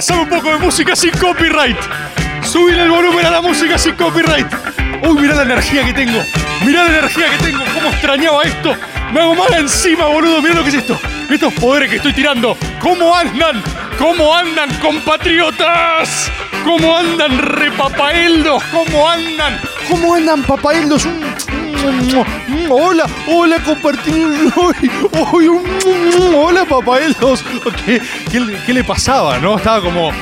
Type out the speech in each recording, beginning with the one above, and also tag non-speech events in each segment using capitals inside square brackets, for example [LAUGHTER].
¡Sí! Pasame un poco de música sin copyright. Subile el volumen a la música sin copyright. Uy, mirá la energía que tengo. Mirá la energía que tengo. ¿Cómo extrañaba esto? Me hago mal encima, boludo. Mirá lo que es esto. Estos poderes que estoy tirando. ¿Cómo andan? ¿Cómo andan, compatriotas? ¿Cómo andan, repapaeldos? ¿Cómo andan? ¿Cómo andan, papaeldos? Un- Hola, hola, un- Hola, papaeldos. ¿Qué, qué, qué le pasaba, no? Estaba como.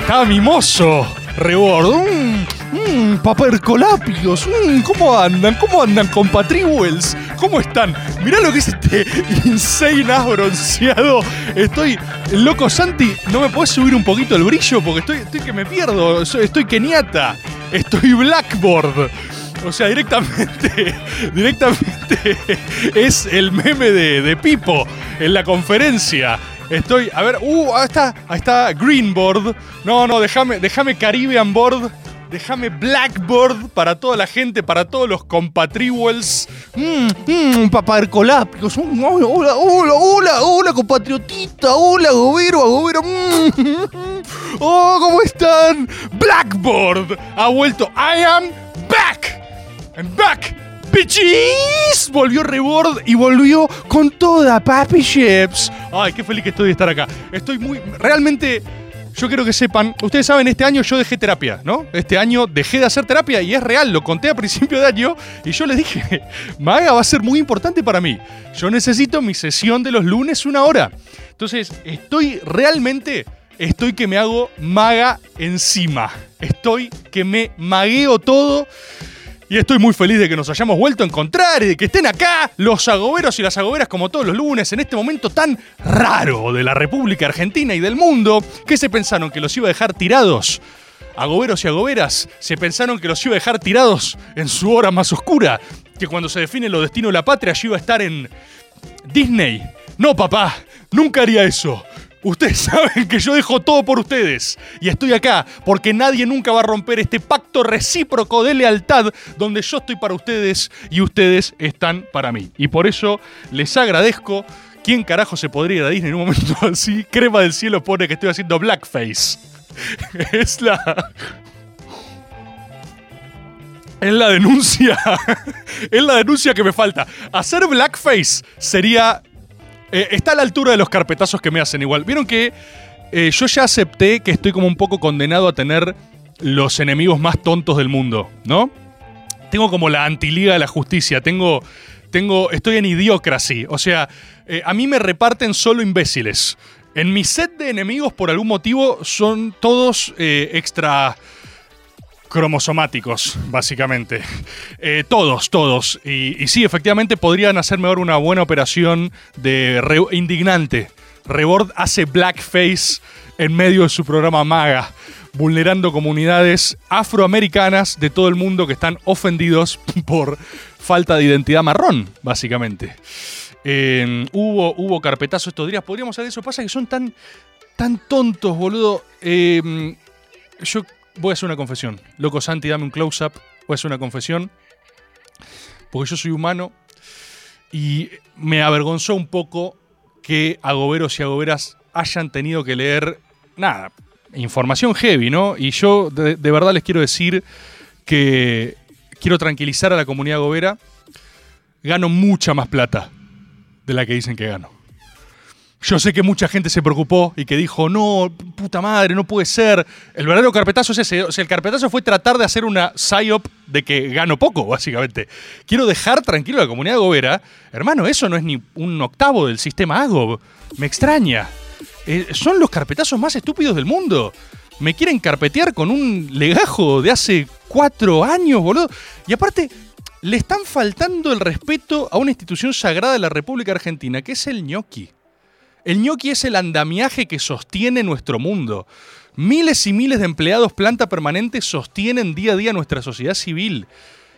Estaba mimoso. Rebord. Mm, mm, papercolapios. Mm, ¿Cómo andan? ¿Cómo andan, compatriotas? ¿Cómo están? Mirá lo que es este [LAUGHS] insane ass bronceado. Estoy loco, Santi. ¿No me podés subir un poquito el brillo? Porque estoy, estoy que me pierdo. Estoy keniata. Estoy blackboard. O sea, directamente, [LAUGHS] directamente [LAUGHS] es el meme de, de Pipo en la conferencia. Estoy, a ver, uh, ahí está, ahí está Greenboard. No, no, déjame, déjame Caribbean Board. Déjame Blackboard para toda la gente, para todos los compatriotas. Mmm, mmm, paparcolápicos. Mm, hola, hola, hola, hola, hola, compatriotita. Hola, gobero, gobero. Mm. [LAUGHS] Oh, ¿cómo están? Blackboard ha vuelto. I am. I'm back. Bitches. Volvió Rebord y volvió con toda, papi chips. Ay, qué feliz que estoy de estar acá. Estoy muy. Realmente. Yo quiero que sepan, ustedes saben, este año yo dejé terapia, ¿no? Este año dejé de hacer terapia y es real, lo conté a principio de año y yo les dije, [LAUGHS] Maga va a ser muy importante para mí. Yo necesito mi sesión de los lunes una hora. Entonces, estoy realmente, estoy que me hago maga encima. Estoy que me magueo todo. Y estoy muy feliz de que nos hayamos vuelto a encontrar y de que estén acá los agoberos y las agoberas como todos los lunes en este momento tan raro de la República Argentina y del mundo que se pensaron que los iba a dejar tirados. Agoberos y agoberas se pensaron que los iba a dejar tirados en su hora más oscura, que cuando se define los destinos de la patria yo iba a estar en Disney. No, papá, nunca haría eso. Ustedes [LAUGHS] saben que yo dejo todo por ustedes. Y estoy acá porque nadie nunca va a romper este pacto recíproco de lealtad donde yo estoy para ustedes y ustedes están para mí. Y por eso les agradezco. ¿Quién carajo se podría ir a Disney en un momento [LAUGHS] así? Crema del cielo pone que estoy haciendo blackface. [LAUGHS] es la... Es la denuncia. es la denuncia que me falta. Hacer blackface sería eh, está a la altura de los carpetazos que me hacen igual. Vieron que eh, yo ya acepté que estoy como un poco condenado a tener los enemigos más tontos del mundo, ¿no? Tengo como la antiliga de la justicia, tengo, tengo, estoy en idiocracy, o sea, eh, a mí me reparten solo imbéciles. En mi set de enemigos, por algún motivo, son todos extra cromosomáticos, básicamente. Eh, todos, todos. Y, sí, efectivamente podrían hacerme ahora una buena operación de indignante. Rebord hace blackface en medio de su programa MAGA, vulnerando comunidades afroamericanas de todo el mundo que están ofendidos [LAUGHS] por falta de identidad marrón, básicamente. Eh, hubo, hubo carpetazo estos días, podríamos hacer eso. Pasa que son tan, tan tontos, boludo. Eh, yo voy a hacer una confesión. Loco Santi, dame un close-up. Voy a hacer una confesión. Porque yo soy humano. Y me avergonzó un poco que agoberos y agoberas hayan tenido que leer, nada, información heavy, ¿no? Y yo de, de verdad les quiero decir que quiero tranquilizar a la comunidad agobera. Gano mucha más plata de la que dicen que gano. Yo sé que mucha gente se preocupó y que dijo, no, puta madre, no puede ser. El verdadero carpetazo es ese. O sea, el carpetazo fue tratar de hacer una psyop de que gano poco, básicamente. Quiero dejar tranquilo a la comunidad gobera. Hermano, eso no es ni un octavo del sistema Agob. Me extraña. Eh, son los carpetazos más estúpidos del mundo. Me quieren carpetear con un legajo de hace cuatro años, boludo. Y aparte, le están faltando el respeto a una institución sagrada de la República Argentina, que es el ñoqui. El ñoqui es el andamiaje que sostiene nuestro mundo. Miles y miles de empleados planta permanente sostienen día a día nuestra sociedad civil.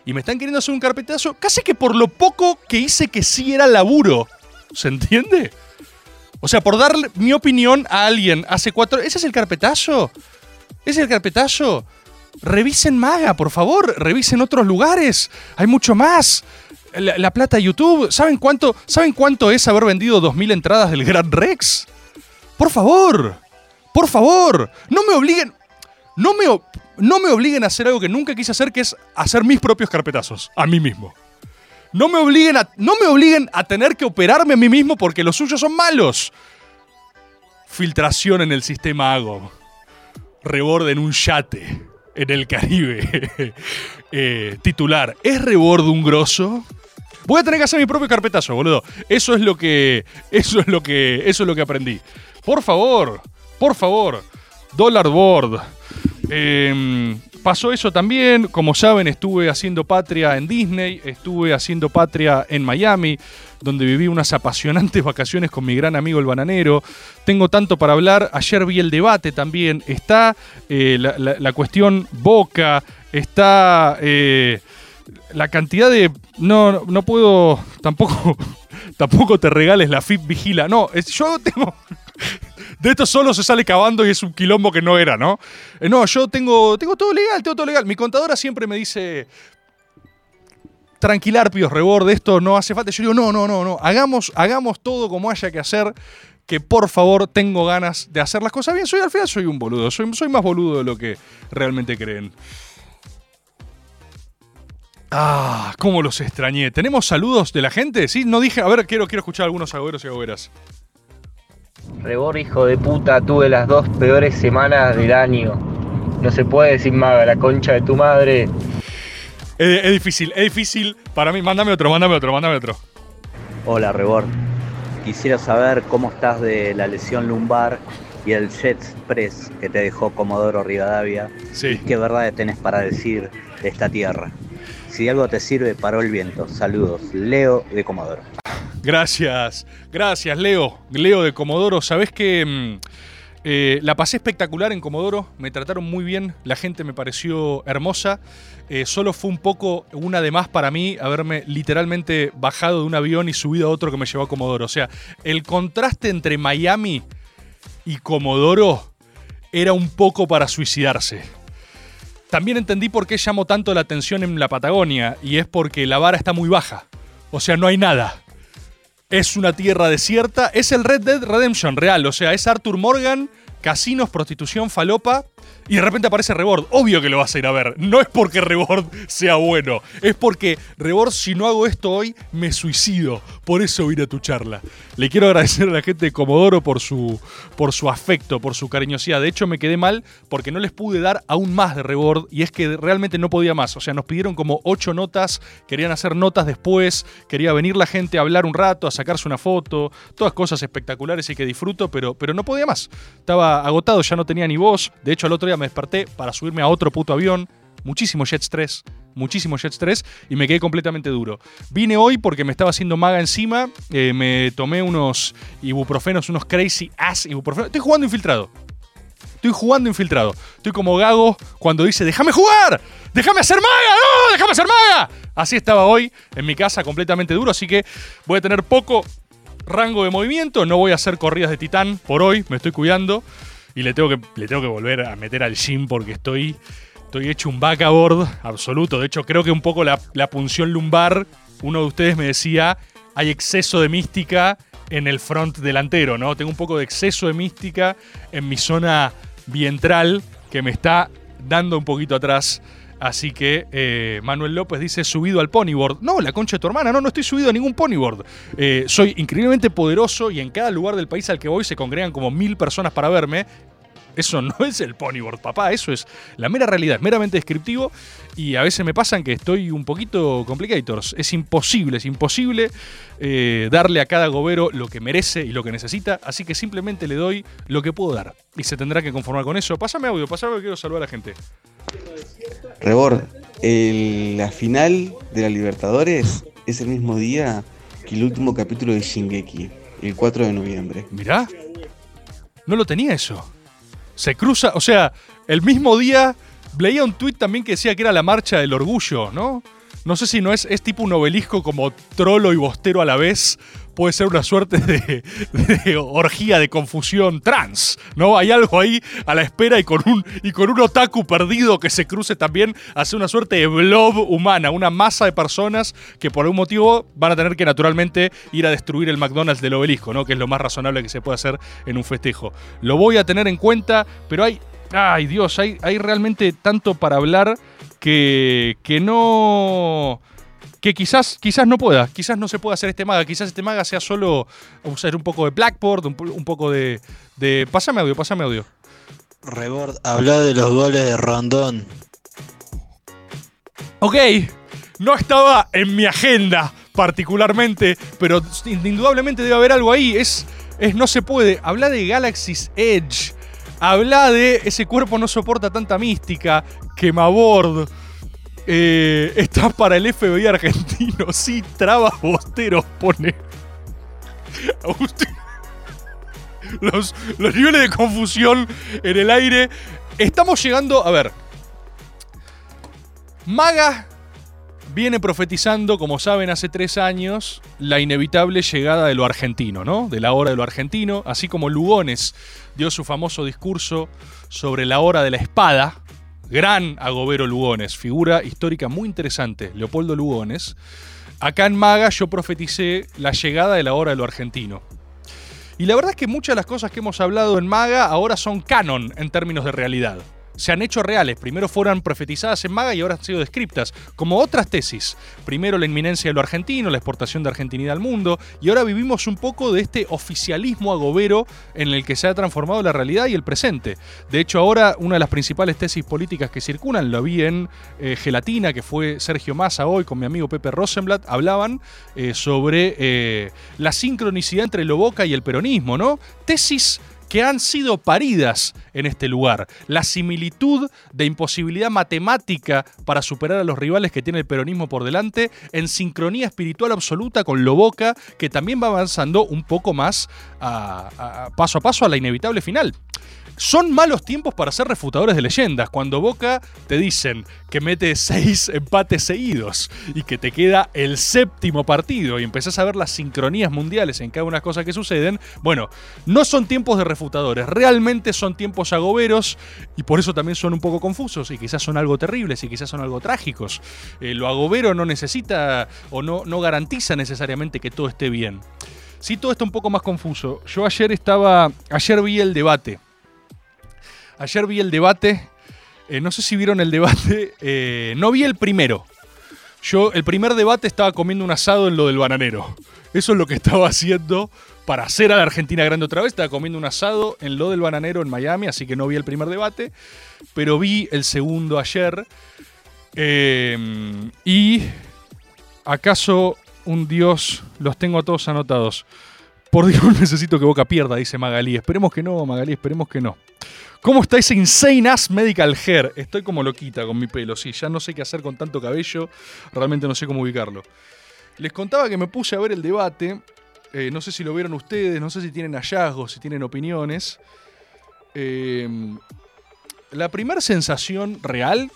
Y me están queriendo hacer un carpetazo casi que por lo poco que hice que sí era laburo. ¿Se entiende? O sea, por dar mi opinión a alguien hace cuatro... ¿Ese es el carpetazo? ¿Ese es el carpetazo? Revisen Maga, por favor. Revisen otros lugares. Hay mucho más. La, la plata de YouTube. ¿Saben cuánto, ¿Saben cuánto es haber vendido 2.000 entradas del Gran Rex? Por favor. Por favor. No me obliguen... No me, no me obliguen a hacer algo que nunca quise hacer, que es hacer mis propios carpetazos. A mí mismo. No me obliguen a, no me obliguen a tener que operarme a mí mismo porque los suyos son malos. Filtración en el sistema AGO. Rebord en un yate en el Caribe. [LAUGHS] Eh, titular. ¿Es Rebord un grosso? Voy a tener que hacer mi propio carpetazo, boludo. Eso es lo que. Eso es lo que. Eso es lo que aprendí. Por favor. Por favor. Dollar Board. Em, pasó eso también. Como saben, estuve haciendo patria en Disney, estuve haciendo patria en Miami, donde viví unas apasionantes [LAUGHS] vacaciones con mi gran amigo el bananero. Tengo tanto para hablar. Ayer vi el debate también. Está eh, la, cuestión Boca. Está eh, la cantidad de. No, no, puedo. Tampoco. [LAUGHS] Tampoco te regales la FIP Vigila. No, es- yo tengo. [LAUGHS] De esto solo se sale cavando y es un quilombo que no era, ¿no? Eh, no, yo tengo, tengo todo legal, tengo todo legal. Mi contadora siempre me dice, tranquilar, Píos Rebord, esto no hace falta. Yo digo, no, no, no, no, hagamos, hagamos todo como haya que hacer, que por favor tengo ganas de hacer las cosas bien. Soy al final, soy un boludo, soy, soy más boludo de lo que realmente creen. Ah, cómo los extrañé. ¿Tenemos saludos de la gente? Sí, no dije, a ver, quiero, quiero escuchar algunos agüeros y agüeras. Rebor, hijo de puta, tuve las dos peores semanas del año. No se puede decir maga, la concha de tu madre. Es, es difícil, es difícil para mí. Mándame otro, mándame otro, mándame otro. Hola, Rebord. Quisiera saber cómo estás de la lesión lumbar y el Jet Express que te dejó Comodoro Rivadavia. Sí. ¿Y qué verdades tenés para decir de esta tierra? Si algo te sirve, paró el viento. Saludos. Leo de Comodoro. Gracias, gracias, Leo. Leo de Comodoro. Sabés que mm, eh, la pasé espectacular en Comodoro. Me trataron muy bien. La gente me pareció hermosa. Eh, solo fue un poco una de más para mí haberme literalmente bajado de un avión y subido a otro que me llevó a Comodoro. O sea, el contraste entre Miami y Comodoro era un poco para suicidarse. También entendí por qué llamó tanto la atención en la Patagonia, y es porque la vara está muy baja. O sea, no hay nada. Es una tierra desierta, es el Red Dead Redemption real, o sea, es Arthur Morgan, casinos, prostitución, falopa, y de repente aparece Rebord. Obvio que lo vas a ir a ver. No es porque Rebord sea bueno, es porque Rebord, si no hago esto hoy, me suicido. Por eso vine a tu charla. Le quiero agradecer a la gente de Comodoro por su, por su afecto, por su cariñosidad. De hecho, me quedé mal porque no les pude dar aún más de Rebord, y es que realmente no podía más. O sea, nos pidieron como ocho notas, querían hacer notas después, quería venir la gente a hablar un rato, a sacarse una foto, todas cosas espectaculares y que disfruto, pero, pero no podía más. Estaba agotado, ya no tenía ni voz. De hecho, al otro día me desperté para subirme a otro puto avión. Muchísimo jet stress, muchísimo jet stress y me quedé completamente duro. Vine hoy porque me estaba haciendo maga encima, eh, me tomé unos ibuprofenos, unos crazy ass ibuprofenos. Estoy jugando infiltrado. Estoy jugando infiltrado. Estoy como Gago cuando dice, déjame jugar, déjame hacer maga, no, déjame hacer maga. Así estaba hoy en mi casa completamente duro, así que voy a tener poco rango de movimiento, no voy a hacer corridas de titán por hoy, me estoy cuidando y le tengo que, le tengo que volver a meter al gym porque estoy, estoy hecho un backboard absoluto. De hecho, creo que un poco la, la punción lumbar, uno de ustedes me decía, hay exceso de mística en el front delantero, ¿no? Tengo un poco de exceso de mística en mi zona ventral que me está dando un poquito atrás. Así que eh, Manuel López dice subido al ponyboard. No, la concha de tu hermana, no, no estoy subido a ningún ponyboard. Eh, soy increíblemente poderoso y en cada lugar del país al que voy se congregan como mil personas para verme. Eso no es el ponyboard, papá, eso es la mera realidad, es meramente descriptivo y a veces me pasan que estoy un poquito complicators. Es imposible, es imposible eh, darle a cada gobero lo que merece y lo que necesita, así que simplemente le doy lo que puedo dar y se tendrá que conformar con eso. Pásame audio, pásame audio, quiero saludar a la gente. Rebord, el- la final de la Libertadores es el mismo día que el último capítulo de Shingeki, el 4 de noviembre. Mirá, no lo tenía eso. Se cruza, o sea, el mismo día leía un tuit también que decía que era la marcha del orgullo, ¿no? No sé si no es, es tipo un obelisco como trolo y bostero a la vez. Puede ser una suerte de, de orgía de confusión trans, ¿no? Hay algo ahí a la espera y con, un, y con un otaku perdido que se cruce también hace una suerte de blob humana, una masa de personas que por algún motivo van a tener que naturalmente ir a destruir el McDonald's del obelisco, ¿no? Que es lo más razonable que se puede hacer en un festejo. Lo voy a tener en cuenta, pero hay Ay, Dios, hay, hay realmente tanto para hablar que, que no. Que quizás, quizás no pueda, quizás no se pueda hacer este maga, quizás este maga sea solo usar un poco de Blackboard, un, po- un poco de, de. Pásame audio, pásame audio. Rebord, habla de los goles de Rondón. Ok, no estaba en mi agenda particularmente, pero indudablemente debe haber algo ahí. Es, es no se puede. Habla de Galaxy's Edge. Habla de ese cuerpo no soporta tanta mística. Quemabord. Eh, estás para el FBI argentino. [LAUGHS] Sí, trabas bosteros pone. Los, los niveles de confusión en el aire. Estamos llegando. A ver. Maga viene profetizando, como saben, hace tres años, la inevitable llegada de lo argentino, ¿no? De la hora de lo argentino, así como Lugones dio su famoso discurso sobre la hora de la espada. Gran Agobero Lugones, figura histórica muy interesante, Leopoldo Lugones. Acá en Maga yo profeticé la llegada de la hora de lo argentino. Y la verdad es que muchas de las cosas que hemos hablado en Maga ahora son canon en términos de realidad. Se han hecho reales. Primero fueron profetizadas en Maga y ahora han sido descriptas. Como otras tesis. Primero la inminencia de lo argentino, la exportación de argentinidad al mundo. Y ahora vivimos un poco de este oficialismo agobero en el que se ha transformado la realidad y el presente. De hecho, ahora una de las principales tesis políticas que circulan, lo vi en eh, Gelatina, que fue Sergio Massa hoy con mi amigo Pepe Rosenblatt, hablaban eh, sobre eh, la sincronicidad entre lo Boca y el peronismo, ¿no? Tesis que han sido paridas en este lugar. La similitud de imposibilidad matemática para superar a los rivales que tiene el peronismo por delante, en sincronía espiritual absoluta con lo Boca, que también va avanzando un poco más a- paso a paso a la inevitable final. Son malos tiempos para ser refutadores de leyendas. Cuando Boca te dicen que mete seis empates seguidos y que te queda el séptimo partido y empezás a ver las sincronías mundiales en cada una de cosas que suceden, bueno, no son tiempos de refutadores, realmente son tiempos agoberos y por eso también son un poco confusos y quizás son algo terribles y quizás son algo trágicos. Eh, lo agobero no necesita o no, no garantiza necesariamente que todo esté bien. Sí, todo está un poco más confuso. Yo ayer estaba, ayer vi el debate. Ayer vi el debate. eh, no sé si vieron el debate. [LAUGHS] eh, no vi el primero. Yo, el primer debate estaba comiendo un asado en lo del bananero. Eso es lo que estaba haciendo para hacer a la Argentina grande otra vez. Estaba comiendo un asado en lo del bananero en Miami, así que no vi el primer debate. Pero vi el segundo ayer. eh, y. ¿Acaso un dios? Los tengo a todos anotados. Por Dios, [LAUGHS] necesito que Boca pierda, dice Magalí. Esperemos que no, Magalí, esperemos que no. ¿Cómo está ese insane ass medical hair? Estoy como loquita con mi pelo, sí, ya no sé qué hacer con tanto cabello, realmente no sé cómo ubicarlo. Les contaba que me puse a ver el debate, eh, no sé si lo vieron ustedes, no sé si tienen hallazgos, si tienen opiniones. Eh, la primera sensación real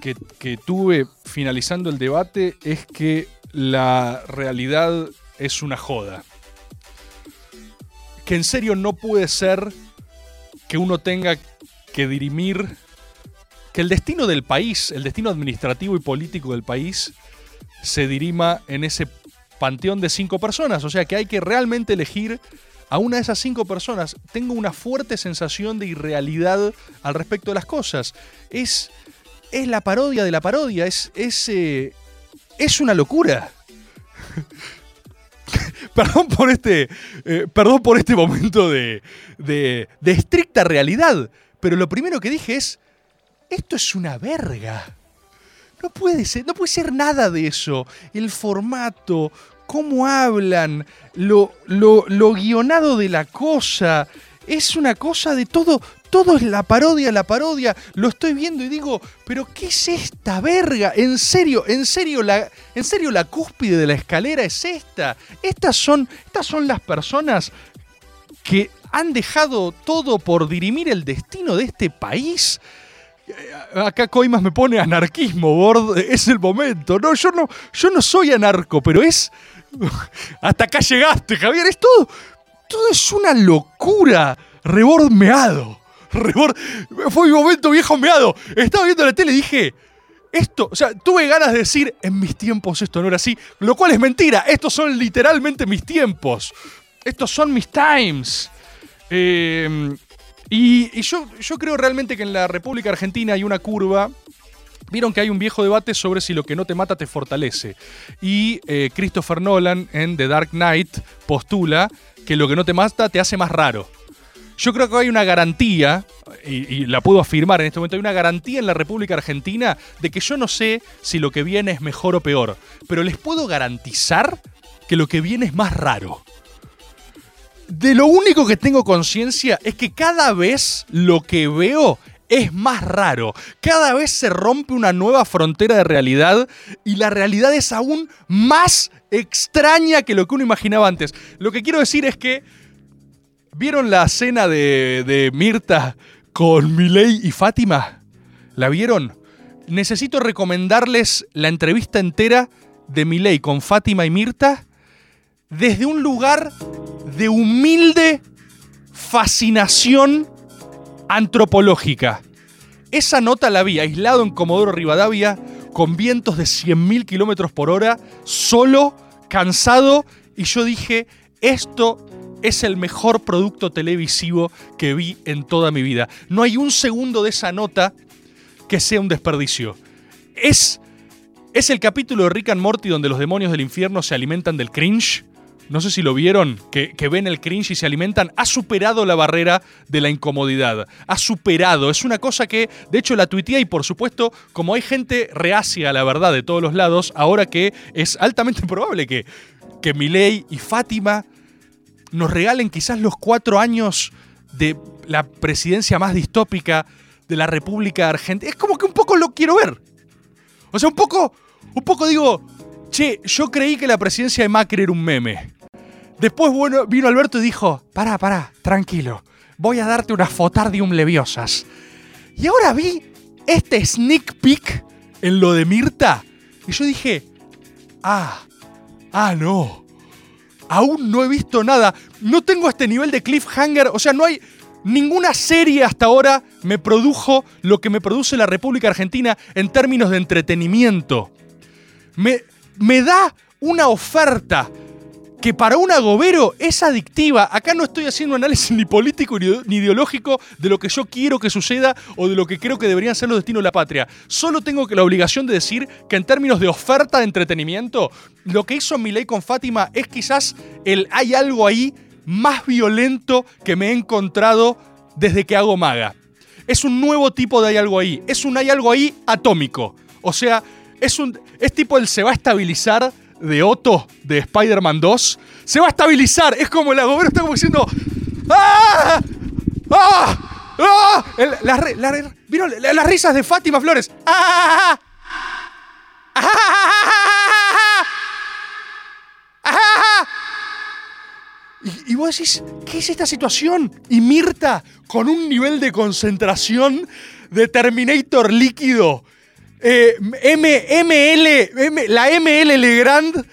que, que tuve finalizando el debate es que la realidad es una joda. Que en serio no puede ser que uno tenga que dirimir que el destino del país, el destino administrativo y político del país, se dirima en ese panteón de cinco personas. O sea que hay que realmente elegir a una de esas cinco personas. Tengo una fuerte sensación de irrealidad al respecto de las cosas. Es, es la parodia de la parodia. Es, es, eh, es una locura. [LAUGHS] perdón por este. eh, perdón por este momento de, de, de estricta realidad. Pero lo primero que dije es. Esto es una verga. No puede ser, no puede ser nada de eso. El formato, cómo hablan, lo, lo, lo guionado de la cosa. Es una cosa de todo. Todo es la parodia, la parodia. Lo estoy viendo y digo, pero ¿qué es esta verga? En serio, en serio, la, en serio, la cúspide de la escalera es esta. Estas son, estas son las personas que han dejado todo por dirimir el destino de este país. Acá Coimas me pone anarquismo, Bord. Es el momento. No, yo no, yo no soy anarco, pero es. [LAUGHS] Hasta acá llegaste, Javier. Es todo. Todo es una locura. Rebord meado. [LAUGHS] Rebord. Fue mi momento viejo meado. Estaba viendo la tele y dije. Esto, o sea, tuve ganas de decir, en mis tiempos esto no era así, lo cual es mentira, estos son literalmente mis tiempos, estos son mis times. Eh, y, yo, creo realmente que en la República Argentina hay una curva. Vieron que hay un viejo debate sobre si lo que no te mata te fortalece. Y eh, Christopher Nolan en The Dark Knight postula que lo que no te mata te hace más raro. Yo creo que hay una garantía, y la puedo afirmar en este momento, hay una garantía en la República Argentina de que yo no sé si lo que viene es mejor o peor, pero les puedo garantizar que lo que viene es más raro. De lo único que tengo conciencia es que cada vez lo que veo es más raro. Cada vez se rompe una nueva frontera de realidad y la realidad es aún más extraña que lo que uno imaginaba antes. Lo que quiero decir es que ¿Vieron la cena de, Mirta con Milei y Fátima? ¿La vieron? Necesito recomendarles la entrevista entera de Milei con Fátima y Mirta desde un lugar de humilde fascinación antropológica. Esa nota la vi aislado en Comodoro Rivadavia, con vientos de 100.000 kilómetros por hora, solo, cansado, y yo dije, esto es el mejor producto televisivo que vi en toda mi vida. No hay un segundo de esa nota que sea un desperdicio. Es, es el capítulo de Rick and Morty donde los demonios del infierno se alimentan del cringe. No sé si lo vieron, que, que, ven el cringe y se alimentan. Ha superado la barrera de la incomodidad. Ha superado. Es una cosa que, de hecho, la tuiteé y, por supuesto, como hay gente reacia a la verdad de todos los lados, ahora que es altamente [LAUGHS] probable que, que Milei y Fátima nos regalen quizás los cuatro años de la presidencia más distópica de la República Argentina. Es como que un poco lo quiero ver. O sea, un poco, un poco digo, che, yo creí que la presidencia de Macri era un meme. Después bueno, vino Alberto y dijo, pará, pará, tranquilo, voy a darte una fotardium leviosas. Y ahora vi este sneak peek en lo de Mirta. Y yo dije, ah, ah, no aún no he visto nada. No tengo este nivel de cliffhanger. O sea, no hay. Ninguna serie hasta ahora me produjo lo que me produce la República Argentina en términos de entretenimiento. Me, me da una oferta que para un agobero es adictiva. Acá no estoy haciendo análisis ni político ni ideológico de lo que yo quiero que suceda o de lo que creo que deberían ser los destinos de la patria. Solo tengo la obligación de decir que en términos de oferta de entretenimiento, lo que hizo Milei con Fátima es quizás el hay algo ahí más violento que me he encontrado desde que hago maga. Es un nuevo tipo de hay algo ahí. Es un hay algo ahí atómico. O sea, es, un, es tipo el se va a estabilizar de Otto de Spider-Man 2 se va a estabilizar. Es como el agobero está como diciendo. ¡Ah! ¡Ah! ¡Ah! El, la, la, ¿Vieron las risas de Fátima Flores? ¡Ah! ¡Ah! ¡Ah! Y, y, vos decís, ¿qué es esta situación? Y Mirta, con un nivel de concentración de Terminator líquido, eh, ML, la ML Legrand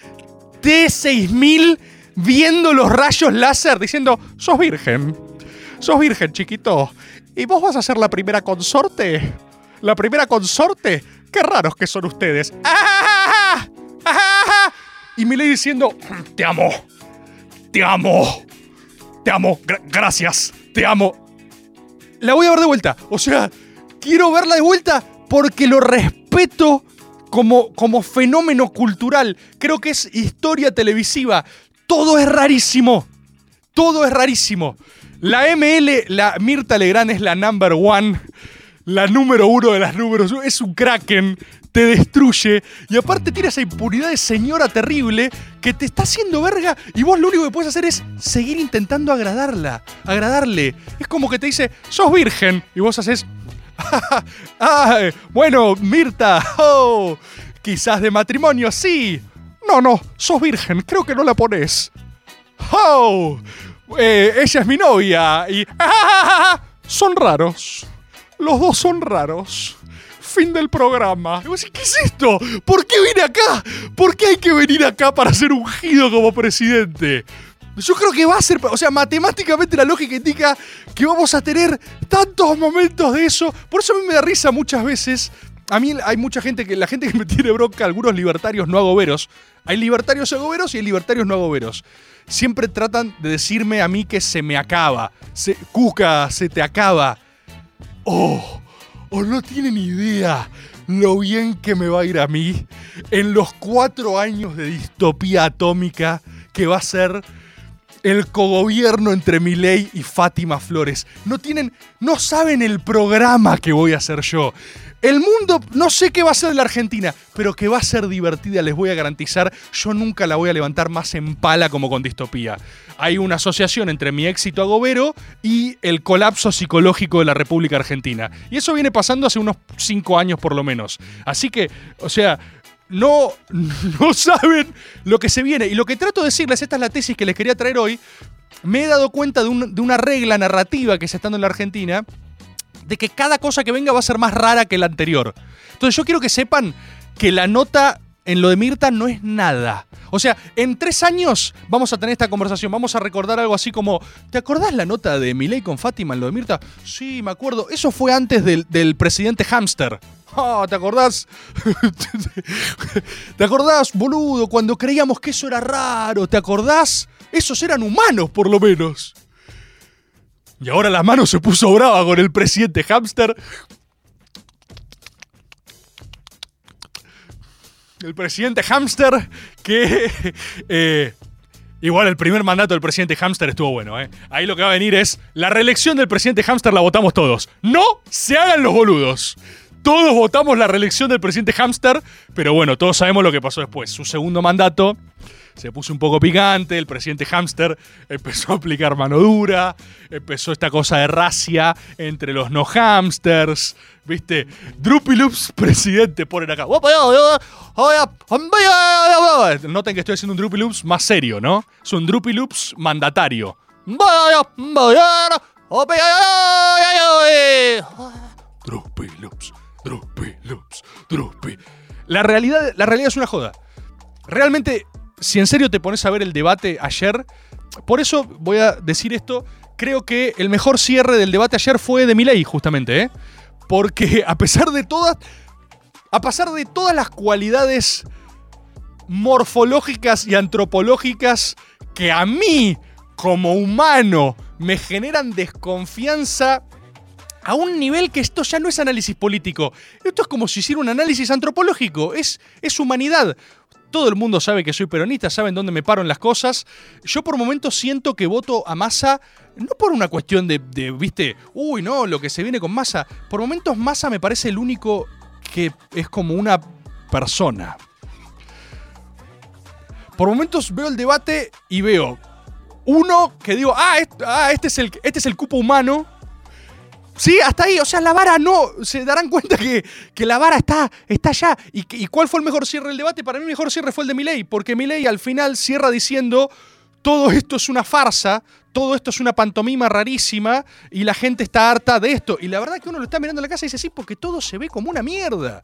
T6000 viendo los rayos láser diciendo, sos virgen, sos virgen chiquito, ¿y vos vas a ser la primera consorte? ¿La primera consorte? Qué raros que son ustedes. ¡Ah! ¡Ah! Y me diciendo, te amo, te amo, te amo, Gra gracias, te amo. La voy a ver de vuelta, o sea, quiero verla de vuelta porque lo respeto como, como fenómeno cultural. Creo que es historia televisiva. Todo es rarísimo. Todo es rarísimo. La ML, la Mirta Legrand es la number one. La número uno de las números. Es un kraken. Te destruye. Y aparte tiene esa impunidad de señora terrible que te está haciendo verga. Y vos lo único que puedes hacer es seguir intentando agradarla. Agradarle. Es como que te dice, sos virgen. Y vos haces, [LAUGHS] ah, bueno, Mirta, [LAUGHS] oh, quizás de matrimonio, sí. No, no, sos virgen, creo que no la pones. Oh, eh, ella es mi novia y... [LAUGHS] Son raros. Los dos son raros. Fin del programa. ¿Qué es esto? ¿Por qué vine acá? ¿Por qué hay que venir acá para ser ungido como presidente? Yo creo que va a ser, o sea, matemáticamente la lógica indica que vamos a tener tantos momentos de eso. Por eso a mí me da risa muchas veces. A mí hay mucha gente que, la gente que me tiene bronca, algunos libertarios no agoberos. Hay libertarios agoberos y hay libertarios no agoberos. Siempre tratan de decirme a mí que se me acaba. Se, Cuca, se te acaba. Oh, o no tienen idea lo bien que me va a ir a mí en los cuatro años de distopía atómica que va a ser el cogobierno entre Milei y Fátima Flores. No tienen, no saben el programa que voy a hacer yo. El mundo, no sé qué va a ser la Argentina, pero que va a ser divertida, les voy a garantizar. Yo nunca la voy a levantar más en pala como con distopía. Hay una asociación entre mi éxito agobero y el colapso psicológico de la República Argentina. Y eso viene pasando hace unos cinco años por lo menos. Así que, o sea, no, [LAUGHS] no saben lo que se viene. Y lo que trato de decirles, esta es la tesis que les quería traer hoy, me he dado cuenta de, un- de una regla narrativa que se está dando en la Argentina, de que cada cosa que venga va a ser más rara que la anterior. Entonces yo quiero que sepan que la nota en lo de Mirta no es nada. O sea, en tres años vamos a tener esta conversación, vamos a recordar algo así como, ¿te acordás la nota de Milei con Fátima en lo de Mirta? Sí, me acuerdo. Eso fue antes del, del presidente Hamster. Ah, ¿te acordás? [LAUGHS] ¿Te acordás, boludo, cuando creíamos que eso era raro? ¿Te acordás? Esos eran humanos, por lo menos. Y ahora la mano se puso brava con el presidente Hamster. El presidente Hamster que... [LAUGHS] eh, igual el primer mandato del presidente Hamster estuvo bueno, ¿eh? Ahí lo que va a venir es... La reelección del presidente Hamster la votamos todos. No se hagan los boludos. Todos votamos la reelección del presidente Hamster, pero bueno, todos sabemos lo que pasó después. Su segundo mandato se puso un poco picante, el presidente Hamster empezó a aplicar mano dura, empezó esta cosa de racia entre los no hamsters, ¿viste? Droopy Loops, presidente, ponen acá. Noten que estoy haciendo un Droopy Loops más serio, ¿no? Es un Droopy Loops mandatario. Droopy Loops, Droopy. La realidad, la realidad es una joda. Realmente, si en serio te pones a ver el debate ayer, por eso voy a decir esto, creo que el mejor cierre del debate ayer fue de Milei, justamente, ¿eh? Porque a pesar de todas, a pesar de todas las cualidades morfológicas y antropológicas que a mí, como humano, me generan desconfianza a un nivel que esto ya no es análisis político. Esto es como si hiciera un análisis antropológico. Es, es humanidad. Todo el mundo sabe que soy peronista, saben dónde me paro en las cosas. Yo por momentos siento que voto a Massa, no por una cuestión de, viste, uy, no, lo que se viene con Massa. Por momentos Massa me parece el único que es como una persona. Por momentos veo el debate y veo uno que digo, ah, ah, este, es el, este es el cupo humano. Sí, hasta ahí. O sea, la vara no. Se darán cuenta que, que la vara está, está allá. ¿Y, que- ¿Y cuál fue el mejor cierre del debate? Para mí el mejor cierre fue el de Milei. Porque Milei al final cierra diciendo, todo esto es una farsa, todo esto es una pantomima rarísima y la gente está harta de esto. Y la verdad que uno lo está mirando en la casa y dice, sí, porque todo se ve como una mierda.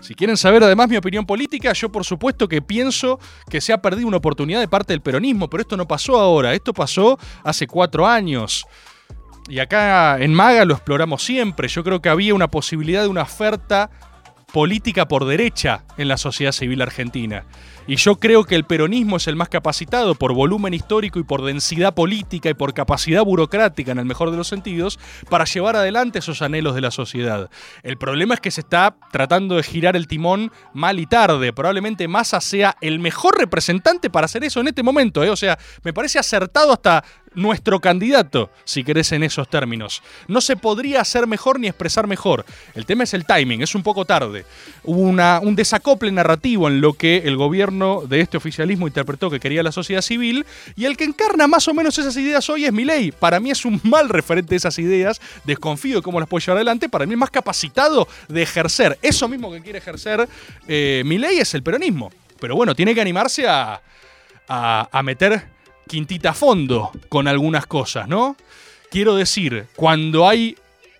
Si quieren saber además mi opinión política, yo por supuesto que pienso que se ha perdido una oportunidad de parte del peronismo, pero esto no pasó ahora, esto pasó hace cuatro años. Y acá en Maga lo exploramos siempre. Yo creo que había una posibilidad de una oferta política por derecha en la sociedad civil argentina. Y yo creo que el peronismo es el más capacitado por volumen histórico y por densidad política y por capacidad burocrática, en el mejor de los sentidos, para llevar adelante esos anhelos de la sociedad. El problema es que se está tratando de girar el timón mal y tarde. Probablemente Massa sea el mejor representante para hacer eso en este momento. ¿eh? O sea, me parece acertado hasta nuestro candidato, si querés en esos términos. No se podría hacer mejor ni expresar mejor. El tema es el timing, es un poco tarde. Hubo una, un desacople narrativo en lo que el gobierno de este oficialismo interpretó que quería la sociedad civil y el que encarna más o menos esas ideas hoy es Milei. Para mí es un mal referente de esas ideas, desconfío de cómo las puede llevar adelante, para mí es más capacitado de ejercer eso mismo que quiere ejercer eh, Milei es el peronismo. Pero bueno, tiene que animarse a, a, a meter quintita fondo con algunas cosas, ¿no? Quiero decir, cuando hay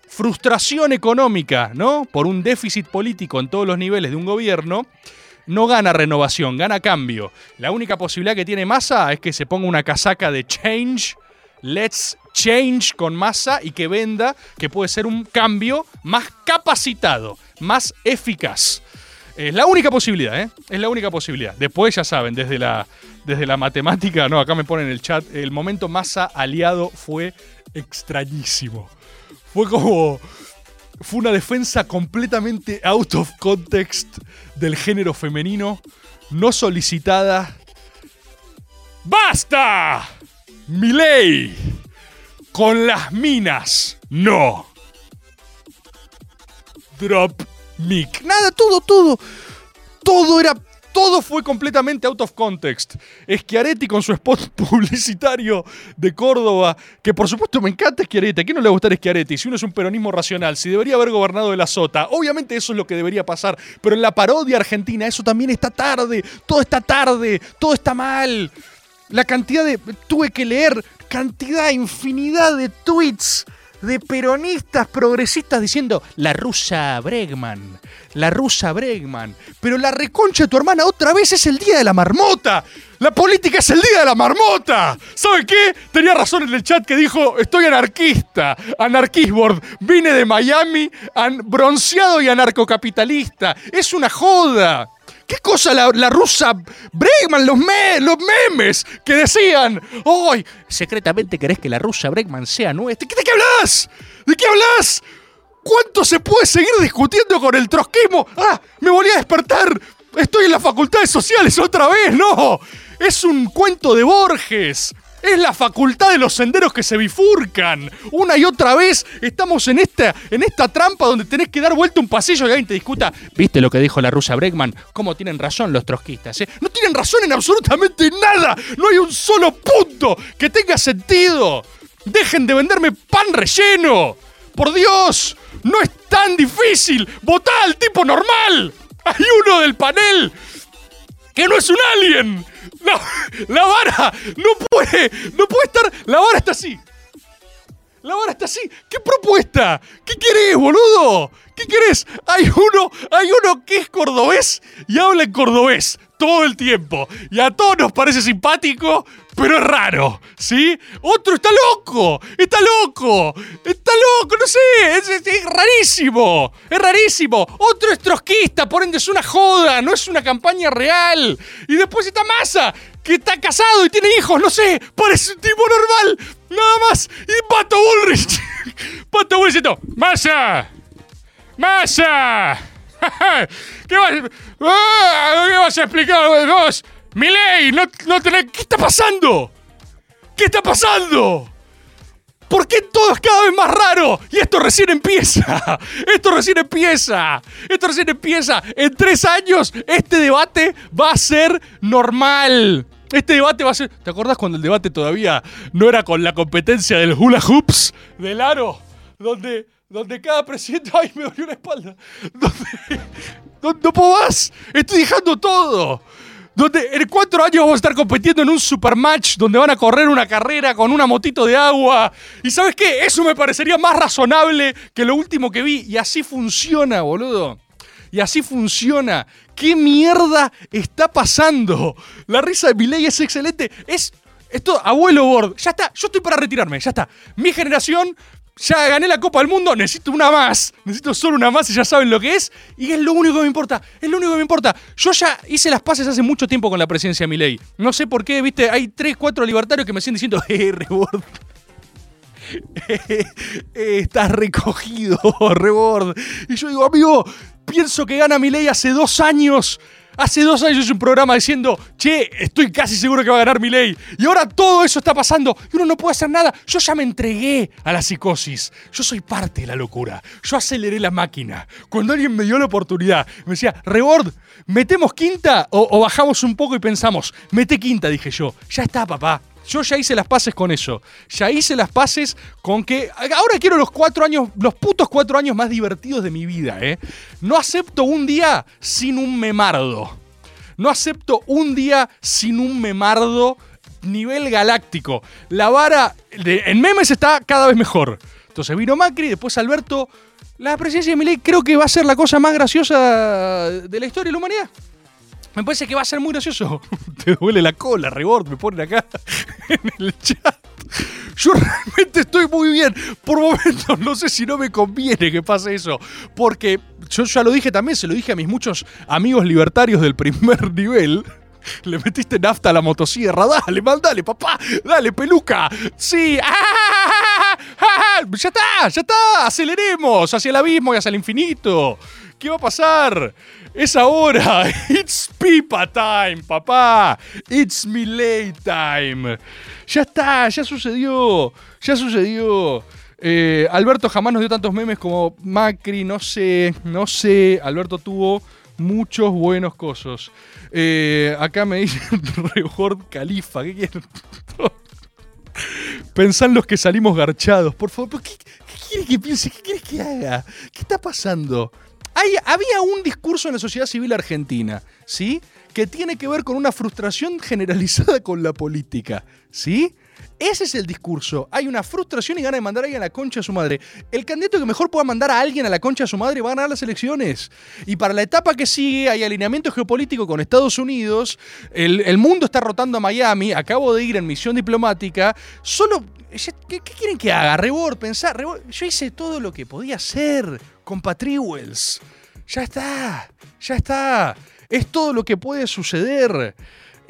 frustración económica, ¿no? Por un déficit político en todos los niveles de un gobierno, no gana renovación, gana cambio. La única posibilidad que tiene Massa es que se ponga una casaca de change, let's change con Massa y que venda que puede ser un cambio más capacitado, más eficaz. Es la única posibilidad, ¿eh? Es la única posibilidad. Después ya saben, desde la, desde la matemática, no, acá me ponen en el chat, el momento Massa aliado fue extrañísimo. Fue como. Fue una defensa completamente out of context del género femenino, no solicitada. ¡Basta! Miley. Con las minas. No. Drop mic. Nada, todo, todo. Todo era todo fue completamente out of context. Schiaretti con su spot [LAUGHS] publicitario de Córdoba, que por supuesto me encanta Schiaretti. ¿A quién no le va a gustar Schiaretti? Si uno es un peronismo racional, si debería haber gobernado de la sota, obviamente eso es lo que debería pasar. Pero en la parodia argentina, eso también está tarde. Todo está tarde. Todo está mal. La cantidad de. Tuve que leer cantidad, infinidad de tweets de peronistas progresistas diciendo la rusa Bregman, la rusa Bregman. Pero la reconcha de tu hermana otra vez es el día de la marmota. La política es el día de la marmota. ¿Sabe qué? Tenía razón en el chat que dijo, estoy anarquista, anarquisboard, vine de Miami, bronceado y anarcocapitalista. Es una joda. ¿Qué cosa la, rusa Bregman, los, me, los memes que decían, ¡ay! secretamente querés que la rusa Bregman sea nuestra? ¿De qué hablas? ¿De qué hablas? ¿Cuánto se puede seguir discutiendo con el trotskismo? ¡Ah! ¡Me volví a despertar! Estoy en las facultades sociales otra vez, no. Es un cuento de Borges. Es la facultad de los senderos que se bifurcan. Una y otra vez estamos en esta, en esta trampa donde tenés que dar vuelta un pasillo y alguien te discuta. ¿Viste lo que dijo la rusa Bregman? ¿Cómo tienen razón los trotskistas? Eh? No tienen razón en absolutamente nada. No hay un solo punto que tenga sentido. Dejen de venderme pan relleno. Por Dios, no es tan difícil. Votá al tipo normal. Hay uno del panel que no es un alien. La, la, vara no puede, no puede estar. La vara está así. La vara está así. ¿Qué propuesta? ¿Qué querés, boludo? ¿Qué querés? Hay uno, hay uno que es cordobés y habla en cordobés todo el tiempo. Y a todos nos parece simpático, pero es raro, ¿sí? Otro está loco, está loco, está loco, no sé, es, rarísimo, es rarísimo. Otro es trotskista, por ende es una joda, no es una campaña real. Y después está Massa, que está casado y tiene hijos, no sé, parece un tipo normal, nada más. Y Pato Bullrich, [LAUGHS] Pato Bullrich diciendo, Massa, Massa. [LAUGHS] ¿Qué vas, ah, ¿Qué vas a explicar vos? Miley, no, no. ¿Qué está pasando? ¿Qué está pasando? ¿Por qué todo es cada vez más raro? Y esto recién empieza. [LAUGHS] Esto recién empieza. Esto recién empieza. En tres años este debate va a ser normal. Este debate va a ser... ¿Te acordás cuando el debate todavía no era con la competencia del hula hoops del aro? Donde donde cada presidente. [LAUGHS] ¡Ay, me dolió la espalda! [LAUGHS] Donde. donde no puedo más. Estoy dejando todo. Donde en cuatro años vamos a estar compitiendo en un supermatch donde van a correr una carrera con una motito de agua. ¿Y sabes qué? Eso me parecería más razonable que lo último que vi. Y así funciona, boludo. Y así funciona. ¿Qué mierda está pasando? La risa de Miley es excelente. Es. Esto, abuelo Bord. Ya está. Yo estoy para retirarme. Ya está. Mi generación ya gané la Copa del Mundo, necesito una más. Necesito solo una más y ya saben lo que es. Y es lo único que me importa. Es lo único que me importa. Yo ya hice las paces hace mucho tiempo con la presidencia de mi ley. No sé por qué, viste, hay 3, 4 libertarios que me siguen diciendo, [LAUGHS] eh, Rebord. [LAUGHS] estás recogido, [LAUGHS] Rebord. Y yo digo, amigo, pienso que gana mi ley hace dos años. Hace dos años hice un programa diciendo, che, estoy casi seguro que va a ganar mi ley. Y ahora todo eso está pasando y uno no puede hacer nada. Yo ya me entregué a la psicosis. Yo soy parte de la locura. Yo aceleré la máquina. Cuando alguien me dio la oportunidad, me decía, Rebord, ¿metemos quinta o, o bajamos un poco y pensamos? Mete quinta, dije yo. Ya está, papá. Yo ya hice las paces con eso. Ya hice las paces con que. Ahora quiero los cuatro años, los putos cuatro años más divertidos de mi vida, ¿eh? No acepto un día sin un memardo. No acepto un día sin un memardo nivel galáctico. La vara de- en memes está cada vez mejor. Entonces vino Macri, después Alberto. La presidencia de Milei creo que va a ser la cosa más graciosa de la historia de la humanidad. Me parece que va a ser muy gracioso. [LAUGHS] Te duele la cola, Rebord, me ponen acá [LAUGHS] en el chat. Yo realmente estoy muy bien. Por momentos no sé si no me conviene que pase eso. Porque yo ya lo dije también, se lo dije a mis muchos amigos libertarios del primer [LAUGHS] nivel. Le metiste nafta a la motosierra. Dale, mandale, papá. Dale, peluca. Sí. ¡Ah! ¡Ah! Ya está, ya está. Aceleremos hacia el abismo y hacia el infinito. ¿Qué va a pasar? Es ahora. [LAUGHS] It's pipa time, papá. It's Miley time. Ya está, ya sucedió. Ya sucedió. Eh, Alberto jamás nos dio tantos memes como Macri, no sé, no sé. Alberto tuvo muchos buenos cosos. Eh, acá me dicen [LAUGHS] Rehord Califa, ¿qué quieren? Pensá en los que salimos garchados, por favor. ¿Qué, qué quieres que piense? ¿Qué quieres que haga? ¿Qué está pasando? Había un discurso en la sociedad civil argentina, ¿sí? Que tiene que ver con una frustración generalizada con la política, ¿sí? Ese es el discurso. Hay una frustración y gana de mandar a alguien a la concha de su madre. El candidato que mejor pueda mandar a alguien a la concha de su madre va a ganar las elecciones. Y para la etapa que sigue hay alineamiento geopolítico con Estados Unidos. El, mundo está rotando a Miami. Acabo de ir en misión diplomática. Solo... ¿Qué, quieren que haga? Rebord, pensar. Rebord. Yo hice todo lo que podía hacer con Patriwells. Ya está. Ya está. Es todo lo que puede suceder.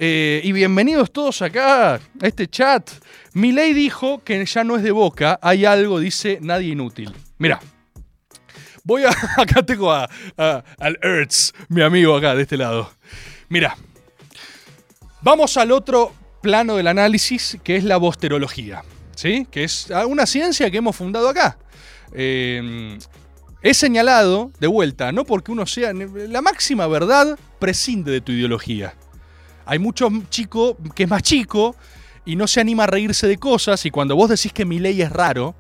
Eh, y bienvenidos todos acá a este chat. Milei dijo que ya no es de boca, hay algo, dice nadie inútil. Mira, voy a. [LAUGHS] Acá tengo a, al Ertz, mi amigo acá de este lado. Mira, vamos al otro plano del análisis, que es la bosterología, ¿sí? Que es una ciencia que hemos fundado acá. Eh, He señalado, de vuelta, no porque uno sea. La máxima verdad prescinde de tu ideología. Hay mucho chico que es más chico y no se anima a reírse de cosas. Y cuando vos decís que mi ley es raro,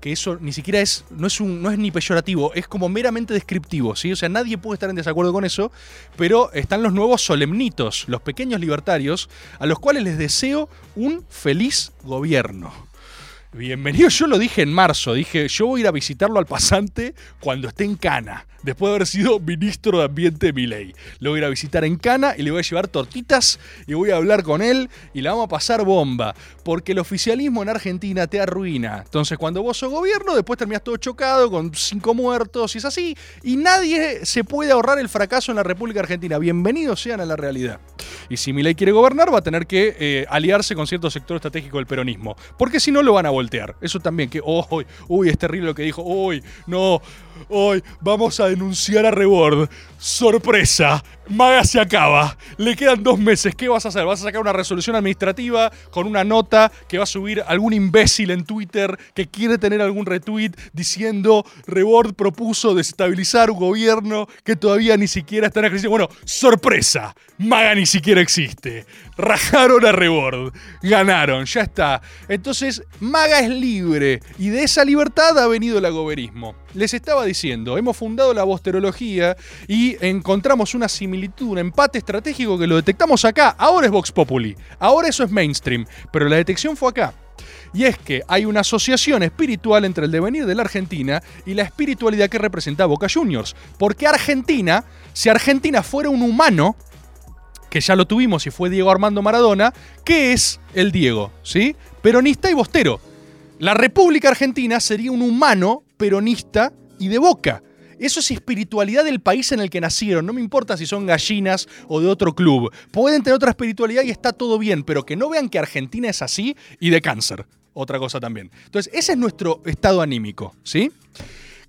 que eso ni siquiera es. No es, un, no es ni peyorativo, es como meramente descriptivo, ¿sí? O sea, nadie puede estar en desacuerdo con eso. Pero están los nuevos solemnitos, los pequeños libertarios, a los cuales les deseo un feliz gobierno. Bienvenido, yo lo dije en marzo, dije, yo voy a ir a visitarlo al pasante cuando esté en Cana, después de haber sido ministro de Ambiente de Miley. Lo voy a ir a visitar en Cana y le voy a llevar tortitas y voy a hablar con él y la vamos a pasar bomba, porque el oficialismo en Argentina te arruina. Entonces, cuando vos sos gobierno, después terminás todo chocado con cinco muertos y es así, y nadie se puede ahorrar el fracaso en la República Argentina. Bienvenidos sean a la realidad. Y si Milei quiere gobernar, va a tener que eh, aliarse con cierto sector estratégico del peronismo. Porque si no, lo van a voltear. Eso también, que, uy, uy, es terrible lo que dijo. Uy, no, hoy vamos a denunciar a Rebord. Sorpresa, Maga se acaba. Le quedan dos meses. ¿Qué vas a hacer? ¿Vas a sacar una resolución administrativa con una nota que va a subir algún imbécil en Twitter que quiere tener algún retweet diciendo Rebord propuso desestabilizar un gobierno que todavía ni siquiera está en ejercicio? Bueno, sorpresa, Maga ni siquiera existe. Rajaron a Rebord. Ganaron, ya está. Entonces, Maga es libre y de esa libertad ha venido el agoberismo. Les estaba diciendo, hemos fundado la bosterología y encontramos una similitud, un empate estratégico que lo detectamos acá. Ahora es Vox Populi, ahora eso es mainstream, pero la detección fue acá. Y es que hay una asociación espiritual entre el devenir de la Argentina y la espiritualidad que representa Boca Juniors. Porque Argentina, si Argentina fuera un humano, que ya lo tuvimos y fue Diego Armando Maradona, ¿qué es el Diego? ¿Sí? Peronista y bostero. La República Argentina sería un humano peronista y de boca. Eso es espiritualidad del país en el que nacieron. No me importa si son gallinas o de otro club. Pueden tener otra espiritualidad y está todo bien, pero que no vean que Argentina es así y de cáncer. Otra cosa también. Entonces, ese es nuestro estado anímico, ¿sí?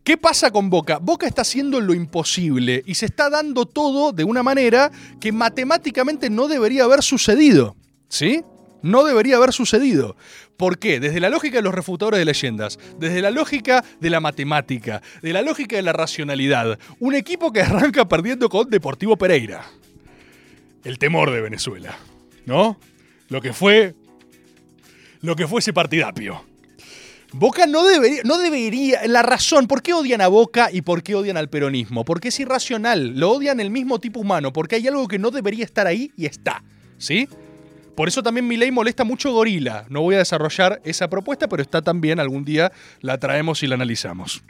¿Qué pasa con Boca? Boca está haciendo lo imposible y se está dando todo de una manera que matemáticamente no debería haber sucedido, ¿sí? No debería haber sucedido. ¿Por qué? Desde la lógica de los refutadores de leyendas, desde la lógica de la matemática, de la lógica de la racionalidad. Un equipo que arranca perdiendo con Deportivo Pereira. El temor de Venezuela, ¿no? Lo que fue. Lo que fue ese partidapio. Boca no debería, no debería, la razón, ¿por qué odian a Boca y por qué odian al peronismo? Porque es irracional, lo odian el mismo tipo humano, porque hay algo que no debería estar ahí y está, ¿sí? Por eso también mi ley molesta mucho Gorila. No voy a desarrollar esa propuesta, pero está también, algún día la traemos y la analizamos.